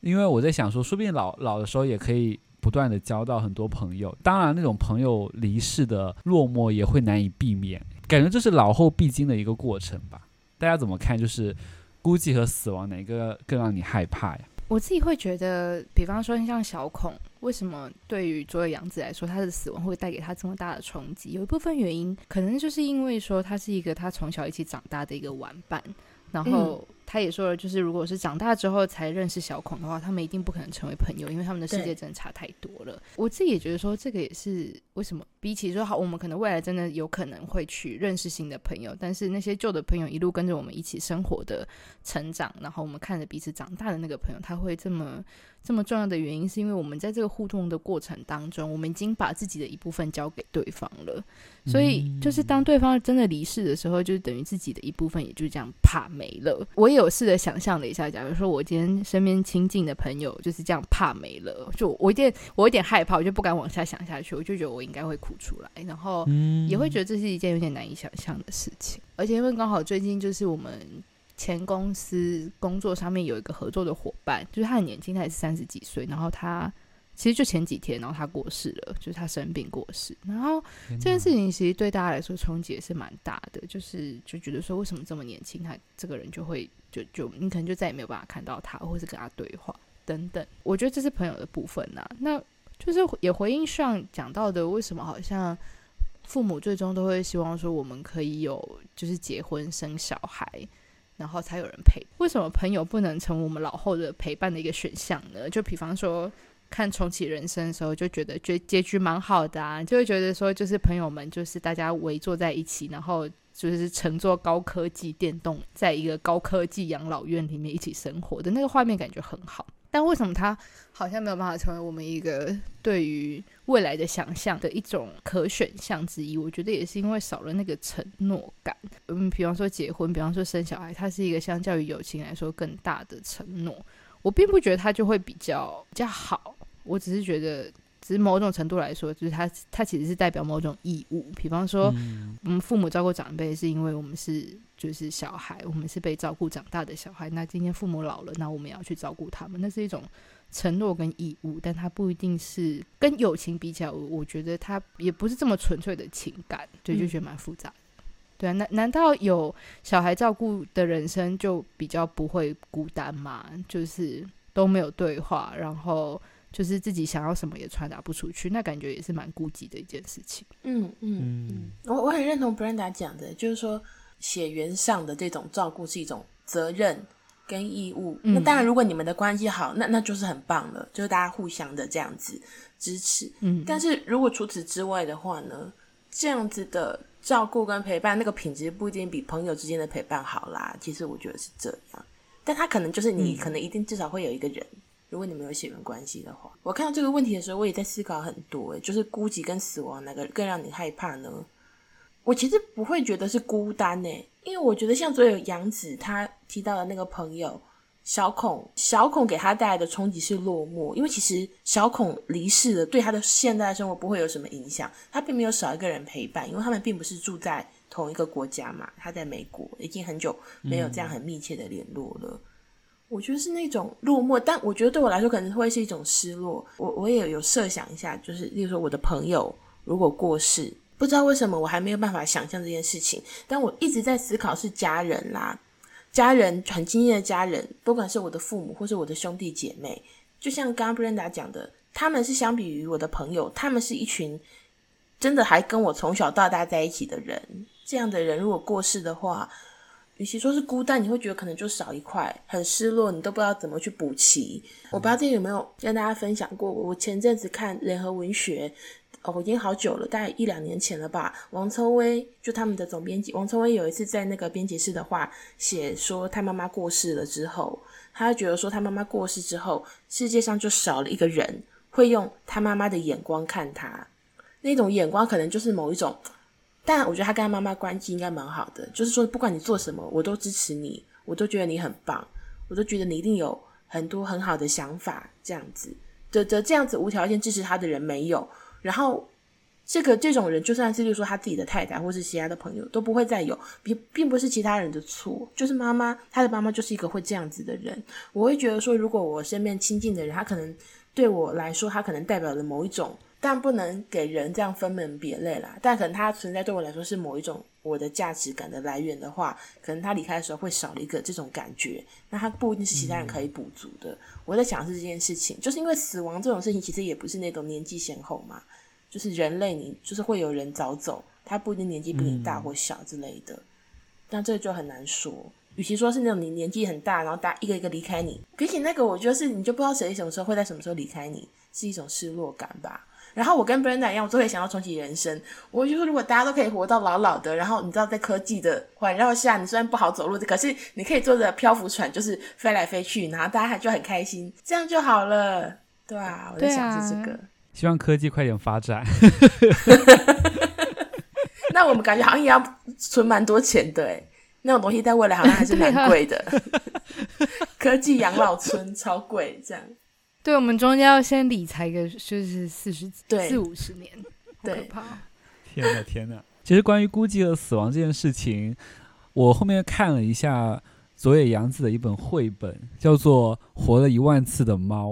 因为我在想说，说不定老老的时候也可以。不断的交到很多朋友，当然那种朋友离世的落寞也会难以避免，感觉这是老后必经的一个过程吧。大家怎么看？就是孤寂和死亡哪个更让你害怕呀？我自己会觉得，比方说像小孔，为什么对于佐野洋子来说，他的死亡会带给他这么大的冲击？有一部分原因，可能就是因为说他是一个他从小一起长大的一个玩伴，然后。嗯他也说了，就是如果是长大之后才认识小孔的话，他们一定不可能成为朋友，因为他们的世界真的差太多了。我自己也觉得说，这个也是为什么比起说好，我们可能未来真的有可能会去认识新的朋友，但是那些旧的朋友一路跟着我们一起生活的成长，然后我们看着彼此长大的那个朋友，他会这么这么重要的原因，是因为我们在这个互动的过程当中，我们已经把自己的一部分交给对方了。所以，就是当对方真的离世的时候，就是等于自己的一部分也就这样怕没了。我也有试着想象了一下，假如说我今天身边亲近的朋友就是这样怕没了，就我有点我有点害怕，我就不敢往下想下去，我就觉得我应该会哭出来，然后也会觉得这是一件有点难以想象的事情。而且因为刚好最近就是我们前公司工作上面有一个合作的伙伴，就是他很年轻，他也是三十几岁，然后他。其实就前几天，然后他过世了，就是他生病过世。然后这件事情其实对大家来说冲击也是蛮大的，就是就觉得说，为什么这么年轻，他这个人就会就就你可能就再也没有办法看到他，或是跟他对话等等。我觉得这是朋友的部分呐、啊。那就是也回应上讲到的，为什么好像父母最终都会希望说，我们可以有就是结婚生小孩，然后才有人陪。为什么朋友不能成为我们老后的陪伴的一个选项呢？就比方说。看重启人生的时候，就觉得结结局蛮好的啊，就会觉得说，就是朋友们，就是大家围坐在一起，然后就是乘坐高科技电动，在一个高科技养老院里面一起生活的那个画面，感觉很好。但为什么它好像没有办法成为我们一个对于未来的想象的一种可选项之一？我觉得也是因为少了那个承诺感。嗯，比方说结婚，比方说生小孩，它是一个相较于友情来说更大的承诺。我并不觉得它就会比较比较好。我只是觉得，只是某种程度来说，就是他他其实是代表某种义务。比方说，嗯，我们父母照顾长辈，是因为我们是就是小孩，我们是被照顾长大的小孩。那今天父母老了，那我们也要去照顾他们，那是一种承诺跟义务。但它不一定是跟友情比起来，我我觉得它也不是这么纯粹的情感，对，就觉得蛮复杂的。嗯，对啊，难难道有小孩照顾的人生就比较不会孤单吗？就是都没有对话，然后。就是自己想要什么也传达不出去，那感觉也是蛮孤寂的一件事情。嗯嗯嗯，我我很认同 Brenda 讲的，就是说血缘上的这种照顾是一种责任跟义务。嗯、那当然，如果你们的关系好，那那就是很棒了，就是大家互相的这样子支持。嗯，但是如果除此之外的话呢，这样子的照顾跟陪伴，那个品质不一定比朋友之间的陪伴好啦。其实我觉得是这样，但他可能就是你，可能一定至少会有一个人。如果你们有血缘关系的话，我看到这个问题的时候，我也在思考很多。诶，就是孤寂跟死亡哪个更让你害怕呢？我其实不会觉得是孤单呢，因为我觉得像所有杨子他提到的那个朋友小孔，小孔给他带来的冲击是落寞，因为其实小孔离世了，对他的现在生活不会有什么影响，他并没有少一个人陪伴，因为他们并不是住在同一个国家嘛，他在美国，已经很久没有这样很密切的联络了。我觉得是那种落寞，但我觉得对我来说可能会是一种失落。我我也有设想一下，就是例如说我的朋友如果过世，不知道为什么我还没有办法想象这件事情，但我一直在思考是家人啦，家人很亲近的家人，不管是我的父母或是我的兄弟姐妹，就像刚刚 Brenda 讲的，他们是相比于我的朋友，他们是一群真的还跟我从小到大在一起的人。这样的人如果过世的话，与其说是孤单，你会觉得可能就少一块，很失落，你都不知道怎么去补齐。我不知道这有没有跟大家分享过，我前阵子看联合文学，哦，已经好久了，大概一两年前了吧。王秋薇就他们的总编辑，王秋薇有一次在那个编辑室的话写说，他妈妈过世了之后，他觉得说他妈妈过世之后，世界上就少了一个人会用他妈妈的眼光看他，那种眼光可能就是某一种。但我觉得他跟他妈妈关系应该蛮好的，就是说不管你做什么，我都支持你，我都觉得你很棒，我都觉得你一定有很多很好的想法，这样子的的这样子无条件支持他的人没有。然后这个这种人，就算是就说他自己的太太或是其他的朋友都不会再有，并并不是其他人的错，就是妈妈他的妈妈就是一个会这样子的人。我会觉得说，如果我身边亲近的人，他可能对我来说，他可能代表了某一种。但不能给人这样分门别类啦。但可能它存在对我来说是某一种我的价值感的来源的话，可能他离开的时候会少了一个这种感觉。那他不一定是其他人可以补足的。嗯、我在想是这件事情，就是因为死亡这种事情其实也不是那种年纪先后嘛，就是人类你就是会有人早走，他不一定年纪比你大或小之类的。那、嗯、这就很难说。与其说是那种你年纪很大，然后大一个一个离开你，比起那个，我觉得是你就不知道谁什么时候会在什么时候离开你，是一种失落感吧。然后我跟 Brenda 一样，我都会想要重启人生。我就说，如果大家都可以活到老老的，然后你知道，在科技的环绕下，你虽然不好走路，可是你可以坐着漂浮船，就是飞来飞去，然后大家还就很开心，这样就好了。对啊，我在想是这个。希望科技快点发展。[LAUGHS] [LAUGHS] 那我们感觉好像也要存蛮多钱的，哎，那种东西在未来好像还是蛮贵的。啊、[LAUGHS] 科技养老村超贵，这样。对，我们中间要先理财个，就是四十几、四五十年，好，可怕！天哪，天哪！其实关于孤寂和死亡这件事情，我后面看了一下佐野洋子的一本绘本，叫做《活了一万次的猫》。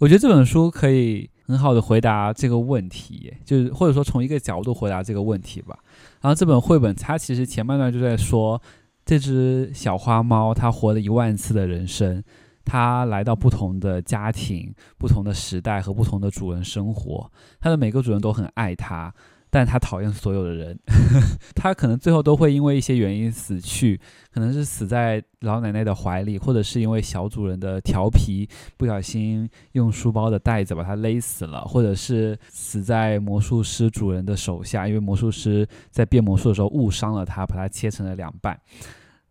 我觉得这本书可以很好的回答这个问题，就是或者说从一个角度回答这个问题吧。然后这本绘本它其实前半段就在说，这只小花猫它活了一万次的人生。他来到不同的家庭、不同的时代和不同的主人生活，他的每个主人都很爱他，但他讨厌所有的人。[LAUGHS] 他可能最后都会因为一些原因死去，可能是死在老奶奶的怀里，或者是因为小主人的调皮，不小心用书包的带子把他勒死了，或者是死在魔术师主人的手下，因为魔术师在变魔术的时候误伤了他，把他切成了两半。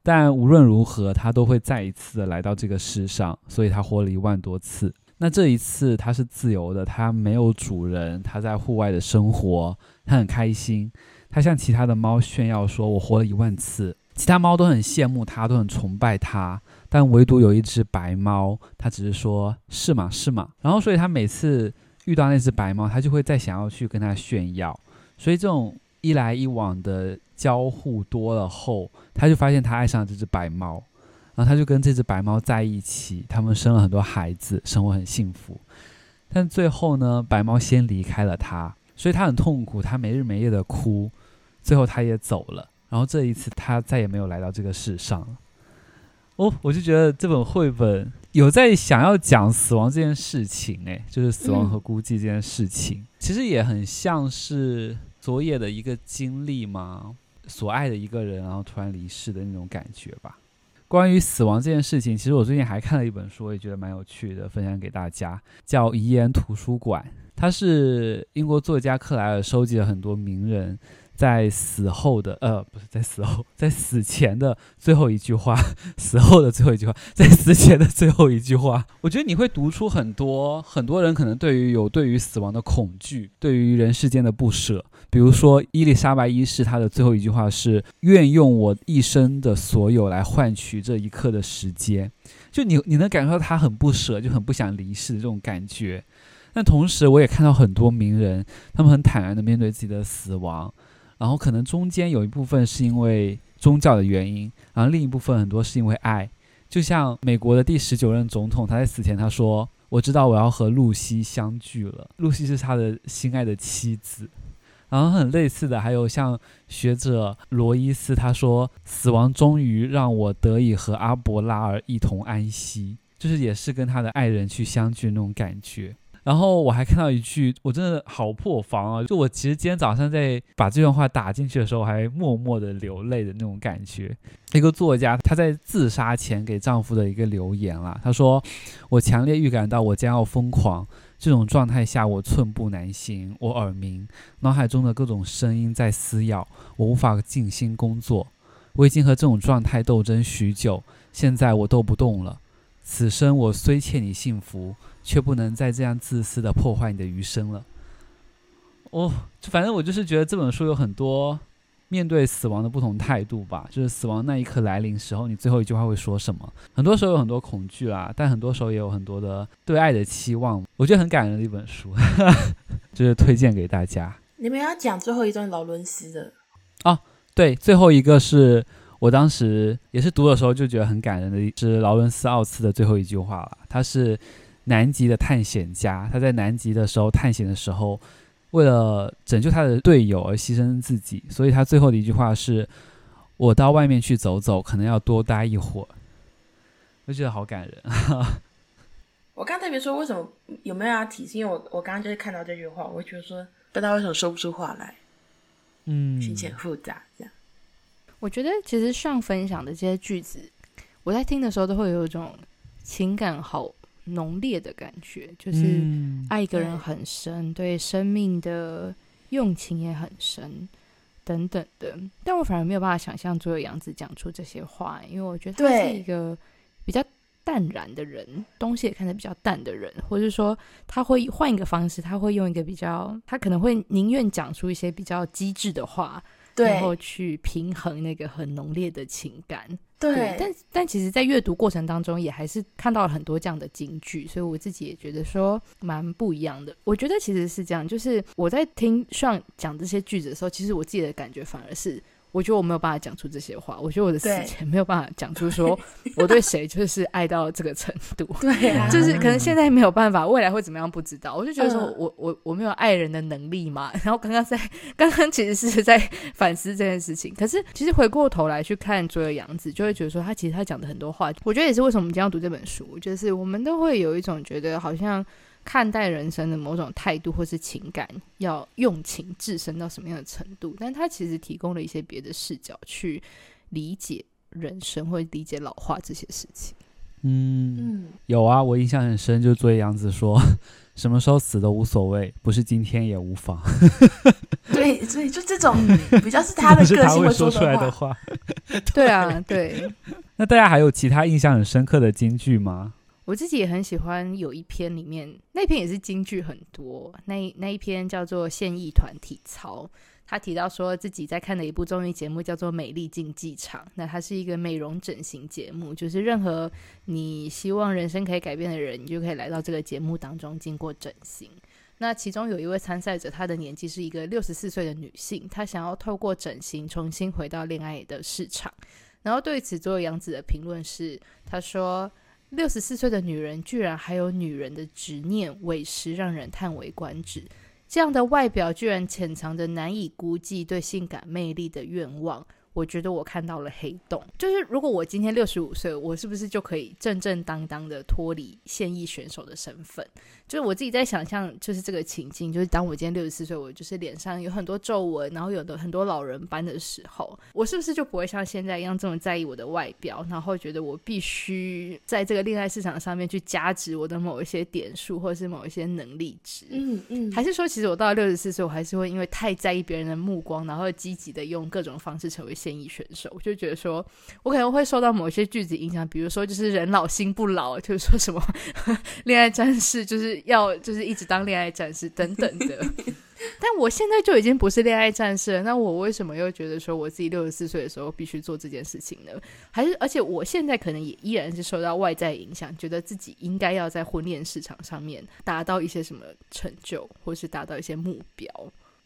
但无论如何，他都会再一次来到这个世上，所以他活了一万多次。那这一次他是自由的，他没有主人，他在户外的生活，他很开心。他向其他的猫炫耀说：“我活了一万次。”其他猫都很羡慕他，都很崇拜他，但唯独有一只白猫，他只是说：“是吗？是吗？”然后，所以他每次遇到那只白猫，他就会再想要去跟他炫耀。所以这种一来一往的。交互多了后，他就发现他爱上了这只白猫，然后他就跟这只白猫在一起，他们生了很多孩子，生活很幸福。但最后呢，白猫先离开了他，所以他很痛苦，他没日没夜的哭，最后他也走了。然后这一次他再也没有来到这个世上。哦，我就觉得这本绘本有在想要讲死亡这件事情，诶，就是死亡和孤寂这件事情，嗯、其实也很像是昨夜的一个经历吗？所爱的一个人，然后突然离世的那种感觉吧。关于死亡这件事情，其实我最近还看了一本书，我也觉得蛮有趣的，分享给大家，叫《遗言图书馆》。它是英国作家克莱尔收集了很多名人。在死后的呃，不是在死后，在死前的最后一句话，[LAUGHS] 死后的最后一句话，[LAUGHS] 在死前的最后一句话，我觉得你会读出很多很多人可能对于有对于死亡的恐惧，对于人世间的不舍。比如说伊丽莎白一世，她的最后一句话是“愿用我一生的所有来换取这一刻的时间”，就你你能感受到她很不舍，就很不想离世的这种感觉。但同时，我也看到很多名人，他们很坦然的面对自己的死亡。然后可能中间有一部分是因为宗教的原因，然后另一部分很多是因为爱。就像美国的第十九任总统，他在死前他说：“我知道我要和露西相聚了。”露西是他的心爱的妻子。然后很类似的还有像学者罗伊斯，他说：“死亡终于让我得以和阿伯拉尔一同安息。”就是也是跟他的爱人去相聚那种感觉。然后我还看到一句，我真的好破防啊！就我其实今天早上在把这段话打进去的时候，还默默的流泪的那种感觉。一个作家他在自杀前给丈夫的一个留言啦，他说：“我强烈预感到我将要疯狂，这种状态下我寸步难行，我耳鸣，脑海中的各种声音在撕咬，我无法静心工作。我已经和这种状态斗争许久，现在我斗不动了。此生我虽欠你幸福。”却不能再这样自私的破坏你的余生了。哦，反正我就是觉得这本书有很多面对死亡的不同态度吧。就是死亡那一刻来临时候，你最后一句话会说什么？很多时候有很多恐惧啦，但很多时候也有很多的对爱的期望。我觉得很感人的一本书，[LAUGHS] 就是推荐给大家。你们要讲最后一段劳伦斯的哦，对，最后一个是我当时也是读的时候就觉得很感人的，是劳伦斯奥茨的最后一句话了。他是。南极的探险家，他在南极的时候探险的时候，为了拯救他的队友而牺牲自己，所以他最后的一句话是：“我到外面去走走，可能要多待一会儿。”我觉得好感人。[LAUGHS] 我刚特别说为什么有没有要提醒？因为我我刚刚就是看到这句话，我觉得说不知道为什么说不出话来，嗯，心情复杂这样。我觉得其实上分享的这些句子，我在听的时候都会有一种情感好。浓烈的感觉，就是爱一个人很深，嗯、对生命的用情也很深，等等的。但我反而没有办法想象佐野洋子讲出这些话，因为我觉得他是一个比较淡然的人，东西也看得比较淡的人，或者说他会换一个方式，他会用一个比较，他可能会宁愿讲出一些比较机智的话。对，然后去平衡那个很浓烈的情感。对，对，但但其实，在阅读过程当中，也还是看到了很多这样的金句，所以我自己也觉得说蛮不一样的。我觉得其实是这样，就是我在听上讲这些句子的时候，其实我自己的感觉反而是。我觉得我没有办法讲出这些话，我觉得我的死前没有办法讲出说 [LAUGHS] 我对谁就是爱到这个程度，对啊，就是可能现在没有办法，未来会怎么样不知道。我就觉得说我我我没有爱人的能力嘛。然后刚刚在刚刚其实是在反思这件事情，可是其实回过头来去看佐野洋子，就会觉得说他其实他讲的很多话，我觉得也是为什么我们今天要读这本书，就是我们都会有一种觉得好像。看待人生的某种态度或是情感，要用情至深到什么样的程度？但他其实提供了一些别的视角去理解人生，或理解老化这些事情。嗯，嗯有啊，我印象很深，就作为杨子说，[LAUGHS] 什么时候死都无所谓，不是今天也无妨。[LAUGHS] 对，所以就这种比较是他的个性会说 [LAUGHS] 出来的话。对啊，对。那大家还有其他印象很深刻的金句吗？我自己也很喜欢，有一篇里面那篇也是金句很多，那那一篇叫做《现役团体操》，他提到说自己在看的一部综艺节目叫做《美丽竞技场》，那它是一个美容整形节目，就是任何你希望人生可以改变的人，你就可以来到这个节目当中经过整形。那其中有一位参赛者，她的年纪是一个六十四岁的女性，她想要透过整形重新回到恋爱的市场。然后对此，佐野洋子的评论是，他说。六十四岁的女人居然还有女人的执念、委实，让人叹为观止。这样的外表居然潜藏着难以估计对性感魅力的愿望。我觉得我看到了黑洞，就是如果我今天六十五岁，我是不是就可以正正当当的脱离现役选手的身份？就是我自己在想象，就是这个情境，就是当我今天六十四岁，我就是脸上有很多皱纹，然后有的很多老人斑的时候，我是不是就不会像现在一样这么在意我的外表，然后觉得我必须在这个恋爱市场上面去加值我的某一些点数，或者是某一些能力值？嗯嗯，还是说，其实我到了六十四岁，我还是会因为太在意别人的目光，然后积极的用各种方式成为。现役选手，我就觉得说，我可能会受到某些句子影响，比如说就是人老心不老，就是说什么 [LAUGHS] 恋爱战士就是要就是一直当恋爱战士等等的。[LAUGHS] 但我现在就已经不是恋爱战士了，那我为什么又觉得说我自己六十四岁的时候必须做这件事情呢？还是而且我现在可能也依然是受到外在影响，觉得自己应该要在婚恋市场上面达到一些什么成就，或是达到一些目标。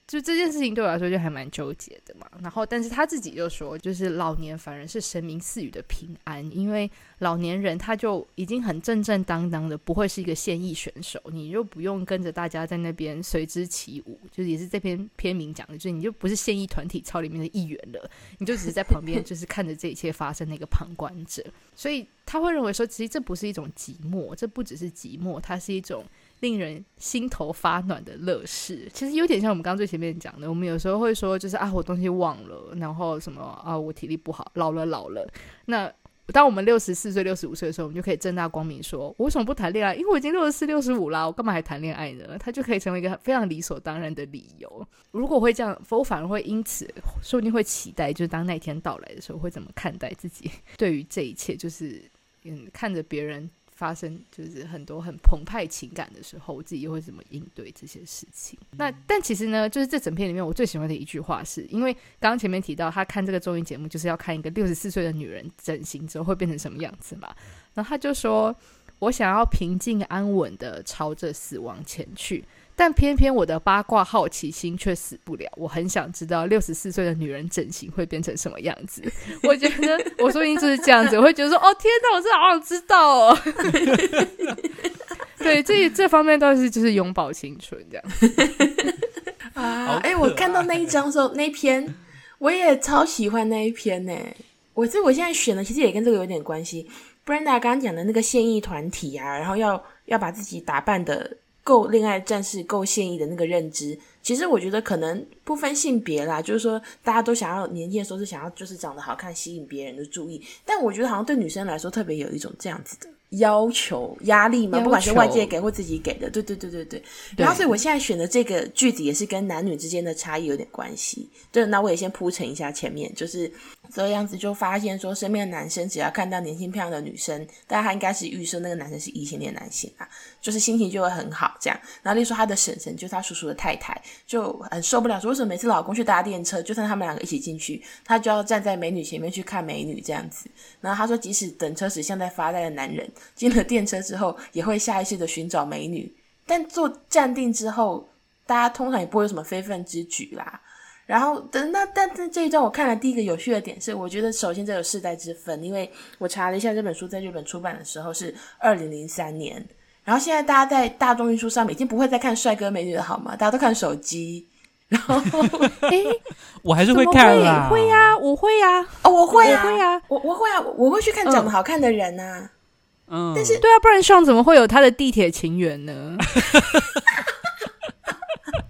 就这件事情对我来说就还蛮纠结的嘛。然后，但是他自己就说，就是老年反而是神明赐予的平安，因为老年人他就已经很正正当当的，不会是一个现役选手，你就不用跟着大家在那边随之起舞，就是也是这篇篇名讲的，就是你就不是现役团体操里面的一员了，你就只是在旁边，就是看着这一切发生那个旁观者。所以他会认为说，其实这不是一种寂寞，这不只是寂寞，它是一种。令人心头发暖的乐事，其实有点像我们刚刚最前面讲的。我们有时候会说，就是啊，我东西忘了，然后什么啊，我体力不好，老了老了。那当我们六十四岁、六十五岁的时候，我们就可以正大光明说，我为什么不谈恋爱？因为我已经六十四、六十五啦，我干嘛还谈恋爱呢？他就可以成为一个非常理所当然的理由。如果会这样，我反而会因此说不定会期待，就是当那一天到来的时候，会怎么看待自己？对于这一切，就是嗯，看着别人。发生就是很多很澎湃情感的时候，我自己又会怎么应对这些事情？那但其实呢，就是这整片里面我最喜欢的一句话是，是因为刚刚前面提到他看这个综艺节目就是要看一个六十四岁的女人整形之后会变成什么样子嘛，然后他就说：“我想要平静安稳的朝着死亡前去。”但偏偏我的八卦好奇心却死不了，我很想知道六十四岁的女人整形会变成什么样子。我觉得我说不定就是这样子，我会觉得说，哦天哪，我真的好想知道哦。[LAUGHS] 对，这这方面倒是就是永葆青春这样。[LAUGHS] 啊，哎、欸，我看到那一张时候，那一篇我也超喜欢那一篇呢。我这我现在选的其实也跟这个有点关系。Brenda 刚刚讲的那个现役团体啊，然后要要把自己打扮的。够恋爱战士够现役的那个认知，其实我觉得可能不分性别啦，就是说大家都想要年轻的时候是想要就是长得好看，吸引别人的注意，但我觉得好像对女生来说特别有一种这样子的。要求压力嘛，不管是外界给或自己给的，对对对对对。然后，所以我现在选的这个句子也是跟男女之间的差异有点关系。对，那我也先铺陈一下前面，就是这样子就发现说，身边的男生只要看到年轻漂亮的女生，大家他应该是预设那个男生是异性恋男性啊，就是心情就会很好这样。然后，例如说他的婶婶，就是他叔叔的太太，就很受不了，说为什么每次老公去搭电车，就算他们两个一起进去，他就要站在美女前面去看美女这样子。然后他说，即使等车时像在发呆的男人。进了电车之后，也会下意识的寻找美女，但坐站定之后，大家通常也不会有什么非分之举啦。然后，等那但是这一段我看了第一个有趣的点是，我觉得首先这有世代之分，因为我查了一下这本书在日本出版的时候是二零零三年，然后现在大家在大众运输上面已经不会再看帅哥美女了，好吗？大家都看手机。然后，[LAUGHS] 诶，我还是会看啦，会呀，我会呀，哦，我会啊，我会啊，我我会啊，我会去看长得好看的人啊。嗯，但是对啊，不然上怎么会有他的地铁情缘呢？[LAUGHS]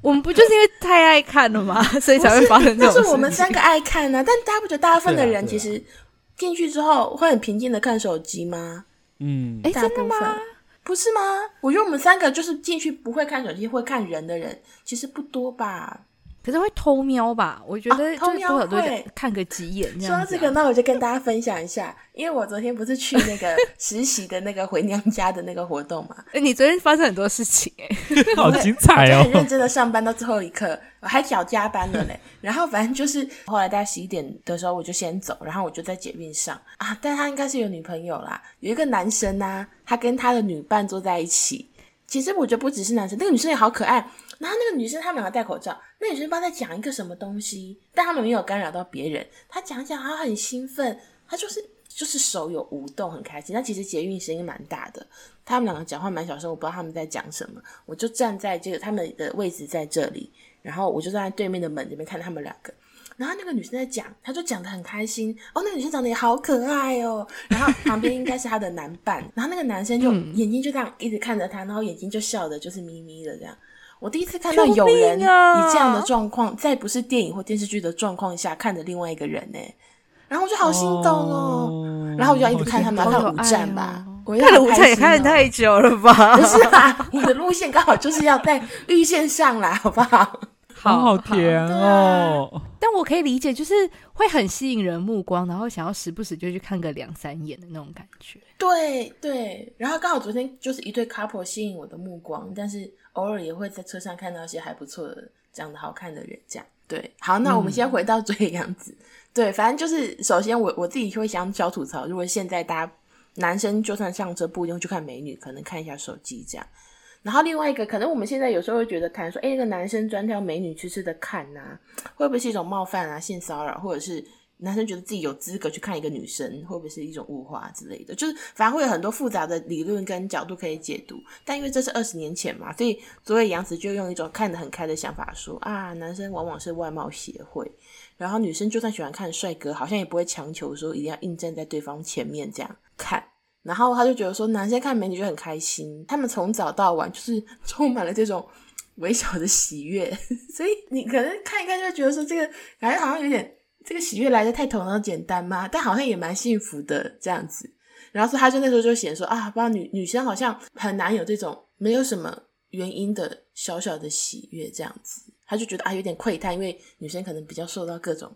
我们不就是因为太爱看了吗？[LAUGHS] 所以才会发生这种事情。但是我们三个爱看呢、啊，但大家不觉得大部分的人其实进去之后会很平静的看手机吗？嗯，哎，真的吗？不是吗？我觉得我们三个就是进去不会看手机，会看人的人其实不多吧。可是会偷瞄吧？我觉得、啊、偷瞄会看个几眼这样、啊。说到这个，那我就跟大家分享一下，因为我昨天不是去那个 [LAUGHS] 实习的那个回娘家的那个活动嘛。哎，你昨天发生很多事情哎、欸，好精彩哦！很认真的上班到最后一刻，我还小加班了嘞。然后反正就是后来大概十一点的时候，我就先走，然后我就在捷运上啊，但他应该是有女朋友啦。有一个男生啊，他跟他的女伴坐在一起。其实我觉得不只是男生，那个女生也好可爱。然后那个女生，他们两个戴口罩，那、女生不知道在讲一个什么东西，但他们没有干扰到别人。她讲讲，她很兴奋，她就是就是手有舞动，很开心。那其实捷运声音蛮大的，他们两个讲话蛮小声，我不知道他们在讲什么。我就站在这个他们的位置在这里，然后我就站在对面的门这边看他们两个。然后那个女生在讲，她就讲的很开心哦。那个女生长得也好可爱哦。然后旁边应该是她的男伴，[LAUGHS] 然后那个男生就眼睛就这样一直看着她，然后眼睛就笑的，就是眯眯的这样。我第一次看到有人以这样的状况，在不是电影或电视剧的状况下看着另外一个人呢，然后我就好心动哦。哦然后我就要一直看他们看舞战吧，我看了舞战也看得太久了吧？不是啊，我的路线刚好就是要在绿线上来，[LAUGHS] 好不好？好好甜哦，啊！但我可以理解，就是会很吸引人目光，然后想要时不时就去看个两三眼的那种感觉。对对，然后刚好昨天就是一对 couple 吸引我的目光，但是偶尔也会在车上看到一些还不错的、长得好看的人，这样。对，好，那我们先回到嘴样子。嗯、对，反正就是首先我我自己会想小吐槽，如果现在大家男生就算上车不一定去看美女，可能看一下手机这样。然后另外一个，可能我们现在有时候会觉得谈说，哎，那个男生专挑美女去吃的看呐、啊，会不会是一种冒犯啊、性骚扰，或者是男生觉得自己有资格去看一个女生，会不会是一种物化之类的？就是反而会有很多复杂的理论跟角度可以解读。但因为这是二十年前嘛，所以所以杨子就用一种看得很开的想法说啊，男生往往是外貌协会，然后女生就算喜欢看帅哥，好像也不会强求说一定要硬站在对方前面这样看。然后他就觉得说，男生看美女就很开心，他们从早到晚就是 [LAUGHS] 充满了这种微小的喜悦，[LAUGHS] 所以你可能看一看就会觉得说，这个感觉好像有点这个喜悦来得太头脑简单嘛，但好像也蛮幸福的这样子。然后说他就那时候就写说啊，不知道女女生好像很难有这种没有什么原因的小小的喜悦这样子，他就觉得啊有点喟叹，因为女生可能比较受到各种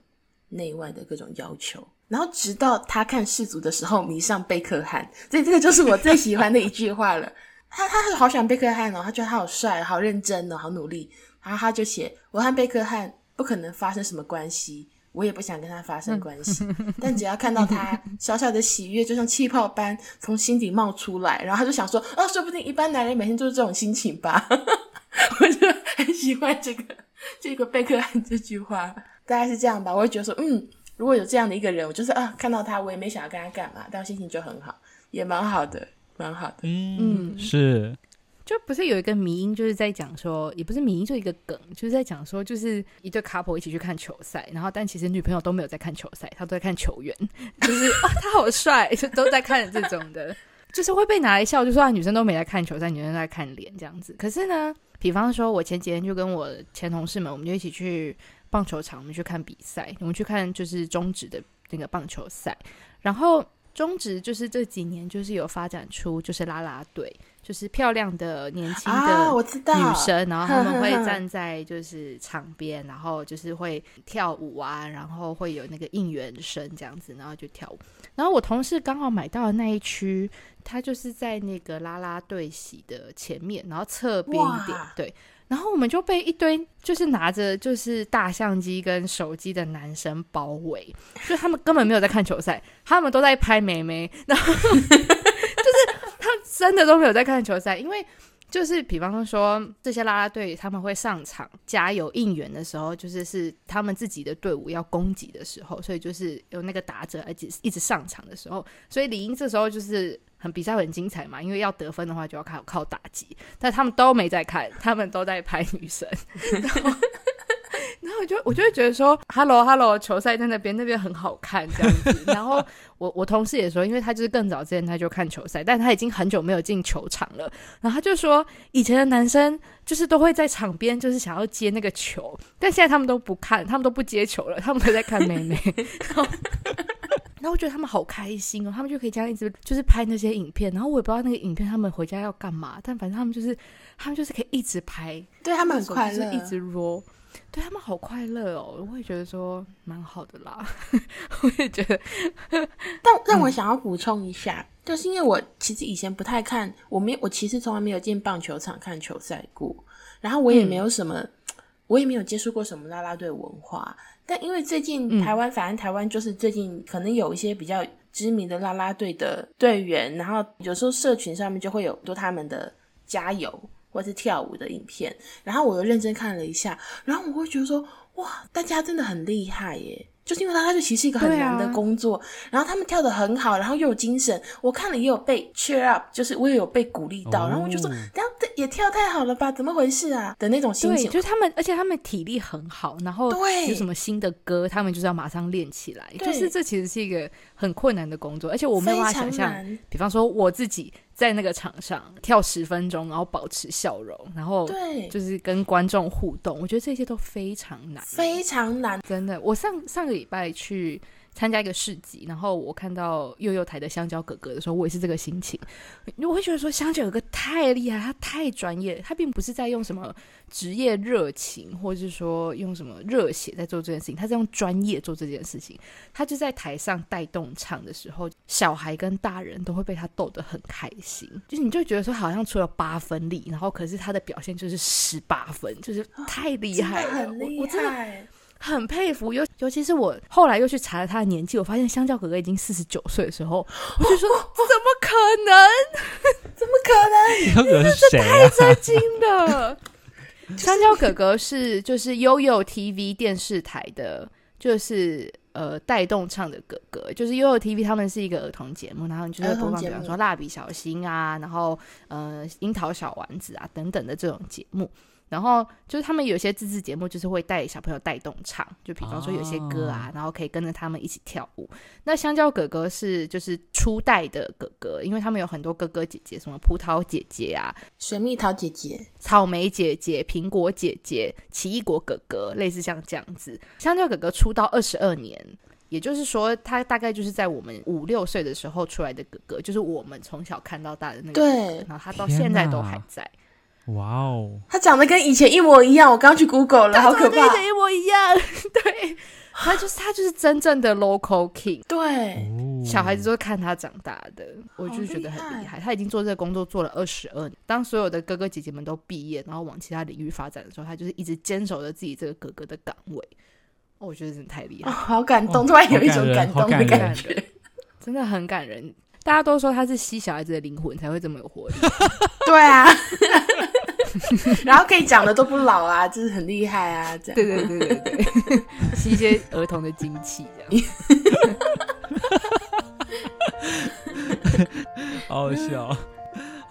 内外的各种要求。然后直到他看世足的时候迷上贝克汉，所以这个就是我最喜欢的一句话了。[LAUGHS] 他他是好喜欢贝克汉哦，他觉得他好帅、好认真哦、好努力。然后他就写：我和贝克汉不可能发生什么关系，我也不想跟他发生关系。[LAUGHS] 但只要看到他小小的喜悦，就像气泡般从心底冒出来。然后他就想说：哦，说不定一般男人每天就是这种心情吧。[LAUGHS] 我就很喜欢这个这个贝克汉这句话，大概是这样吧。我会觉得说，嗯。如果有这样的一个人，我就是啊，看到他，我也没想要跟他干嘛，但我心情就很好，也蛮好的，蛮好的。嗯，是，就不是有一个迷因，就是在讲说，也不是迷因，就一个梗，就是在讲说，就是一对 couple 一起去看球赛，然后但其实女朋友都没有在看球赛，她都在看球员，[LAUGHS] 就是啊，他好帅，就都在看这种的，就是会被拿来笑，就说啊，女生都没在看球赛，女生在看脸这样子。可是呢，比方说，我前几天就跟我前同事们，我们就一起去。棒球场，我们去看比赛，我们去看就是中职的那个棒球赛。然后中职就是这几年就是有发展出就是啦啦队，就是漂亮的年轻的女生，然后他们会站在就是场边，然后就是会跳舞啊，然后会有那个应援声这样子，然后就跳舞。然后我同事刚好买到的那一区，他就是在那个啦啦队席的前面，然后侧边一点，对。然后我们就被一堆就是拿着就是大相机跟手机的男生包围，就他们根本没有在看球赛，他们都在拍美眉，然后真的都没有在看球赛，因为就是比方说这些啦啦队他们会上场加油应援的时候，就是是他们自己的队伍要攻击的时候，所以就是有那个打者而且一直上场的时候，所以理应这时候就是。很比赛很精彩嘛，因为要得分的话就要靠靠打击，但他们都没在看，他们都在拍女生，[LAUGHS] 然后，我就我就会觉得说，Hello Hello，球赛在那边，那边很好看这样子。然后我我同事也说，因为他就是更早之前他就看球赛，但他已经很久没有进球场了。然后他就说，以前的男生就是都会在场边，就是想要接那个球，但现在他们都不看，他们都不接球了，他们都在看妹妹。[LAUGHS] 然后然后我觉得他们好开心哦，他们就可以这样一直就是拍那些影片，然后我也不知道那个影片他们回家要干嘛，但反正他们就是他们就是可以一直拍，对他们很快乐，一直 roll，对他们好快乐哦，我也觉得说蛮好的啦，[LAUGHS] 我也觉得。[LAUGHS] 但让我想要补充一下，嗯、就是因为我其实以前不太看，我没我其实从来没有进棒球场看球赛过，然后我也没有什么，嗯、我也没有接触过什么啦啦队文化。但因为最近台湾，反正台湾就是最近可能有一些比较知名的啦啦队的队员，然后有时候社群上面就会有多他们的加油或是跳舞的影片，然后我又认真看了一下，然后我会觉得说，哇，大家真的很厉害耶！就是因为啦啦队其实是一个很难的工作，啊、然后他们跳的很好，然后又有精神。我看了也有被 cheer up，就是我也有被鼓励到，哦、然后我就说，这样也跳太好了吧？怎么回事啊？的那种心情。就是他们，而且他们体力很好，然后有什么新的歌，他们就是要马上练起来。就是这其实是一个很困难的工作，而且我没有办法想象。比方说我自己。在那个场上跳十分钟，然后保持笑容，然后对，就是跟观众互动。我觉得这些都非常难，非常难，真的。我上上个礼拜去。参加一个市集，然后我看到幼幼台的香蕉哥哥的时候，我也是这个心情。我会觉得说，香蕉哥哥太厉害，他太专业，他并不是在用什么职业热情，或者是说用什么热血在做这件事情，他在用专业做这件事情。他就在台上带动唱的时候，小孩跟大人都会被他逗得很开心。就是你就觉得说，好像出了八分力，然后可是他的表现就是十八分，就是太厉害了，很厉害。我，我真的。很佩服。尤尤其是我后来又去查了他的年纪，我发现香蕉哥哥已经四十九岁的时候，我就说怎么可能？怎么可能？[LAUGHS] 哥哥是？太震惊了！[LAUGHS] 香蕉哥哥是就是悠悠 TV 电视台的，就是。呃，带动唱的哥哥就是悠悠 TV，他们是一个儿童节目，然后你就是播放，比方说蜡笔小新啊，然后呃樱桃小丸子啊等等的这种节目。然后就是他们有些自制节目，就是会带小朋友带动唱，就比方说有些歌啊，哦、然后可以跟着他们一起跳舞。那香蕉哥哥是就是初代的哥哥，因为他们有很多哥哥姐姐，什么葡萄姐姐啊、水蜜桃姐姐、草莓姐姐、苹果姐姐、奇异果哥哥，类似像这样子。香蕉哥哥出道二十二年，也就是说他大概就是在我们五六岁的时候出来的哥哥，就是我们从小看到大的那个哥哥，对，然后他到现在都还在。哇哦，他长得跟以前一模一样，我刚去 Google 了，好可怕，跟一模一样。[LAUGHS] 对，他就是他就是真正的 local king。对，小孩子都看他长大的，我就觉得很厉害。他已经做这个工作做了二十二年，当所有的哥哥姐姐们都毕业，然后往其他领域发展的时候，他就是一直坚守着自己这个哥哥的岗位。我觉得真的太厉害，好感动，突然有一种感动的感觉，真的很感人。大家都说他是吸小孩子的灵魂，才会这么有活力。[LAUGHS] 对啊。[LAUGHS] 然后可以讲的都不老啊，就是很厉害啊！这样对对对对对，吸一些儿童的精气这样，[LAUGHS] 好好笑。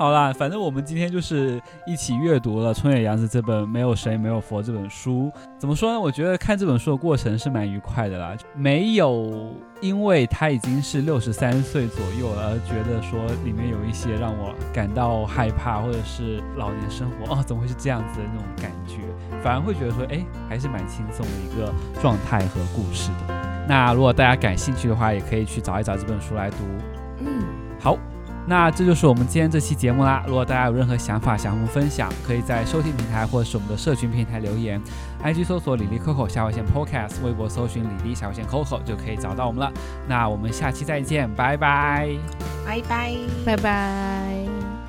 好啦，反正我们今天就是一起阅读了村野洋子这本《没有神也没有佛》这本书。怎么说呢？我觉得看这本书的过程是蛮愉快的啦，没有因为他已经是六十三岁左右而觉得说里面有一些让我感到害怕，或者是老年生活哦，怎么会是这样子的那种感觉？反而会觉得说，哎，还是蛮轻松的一个状态和故事的。那如果大家感兴趣的话，也可以去找一找这本书来读。嗯，好。那这就是我们今天这期节目啦。如果大家有任何想法想和我们分享，可以在收听平台或者是我们的社群平台留言。IG 搜索李丽 Coco 下划线 Podcast，微博搜寻李丽下划线 Coco 就可以找到我们了。那我们下期再见，拜拜，拜拜，拜拜。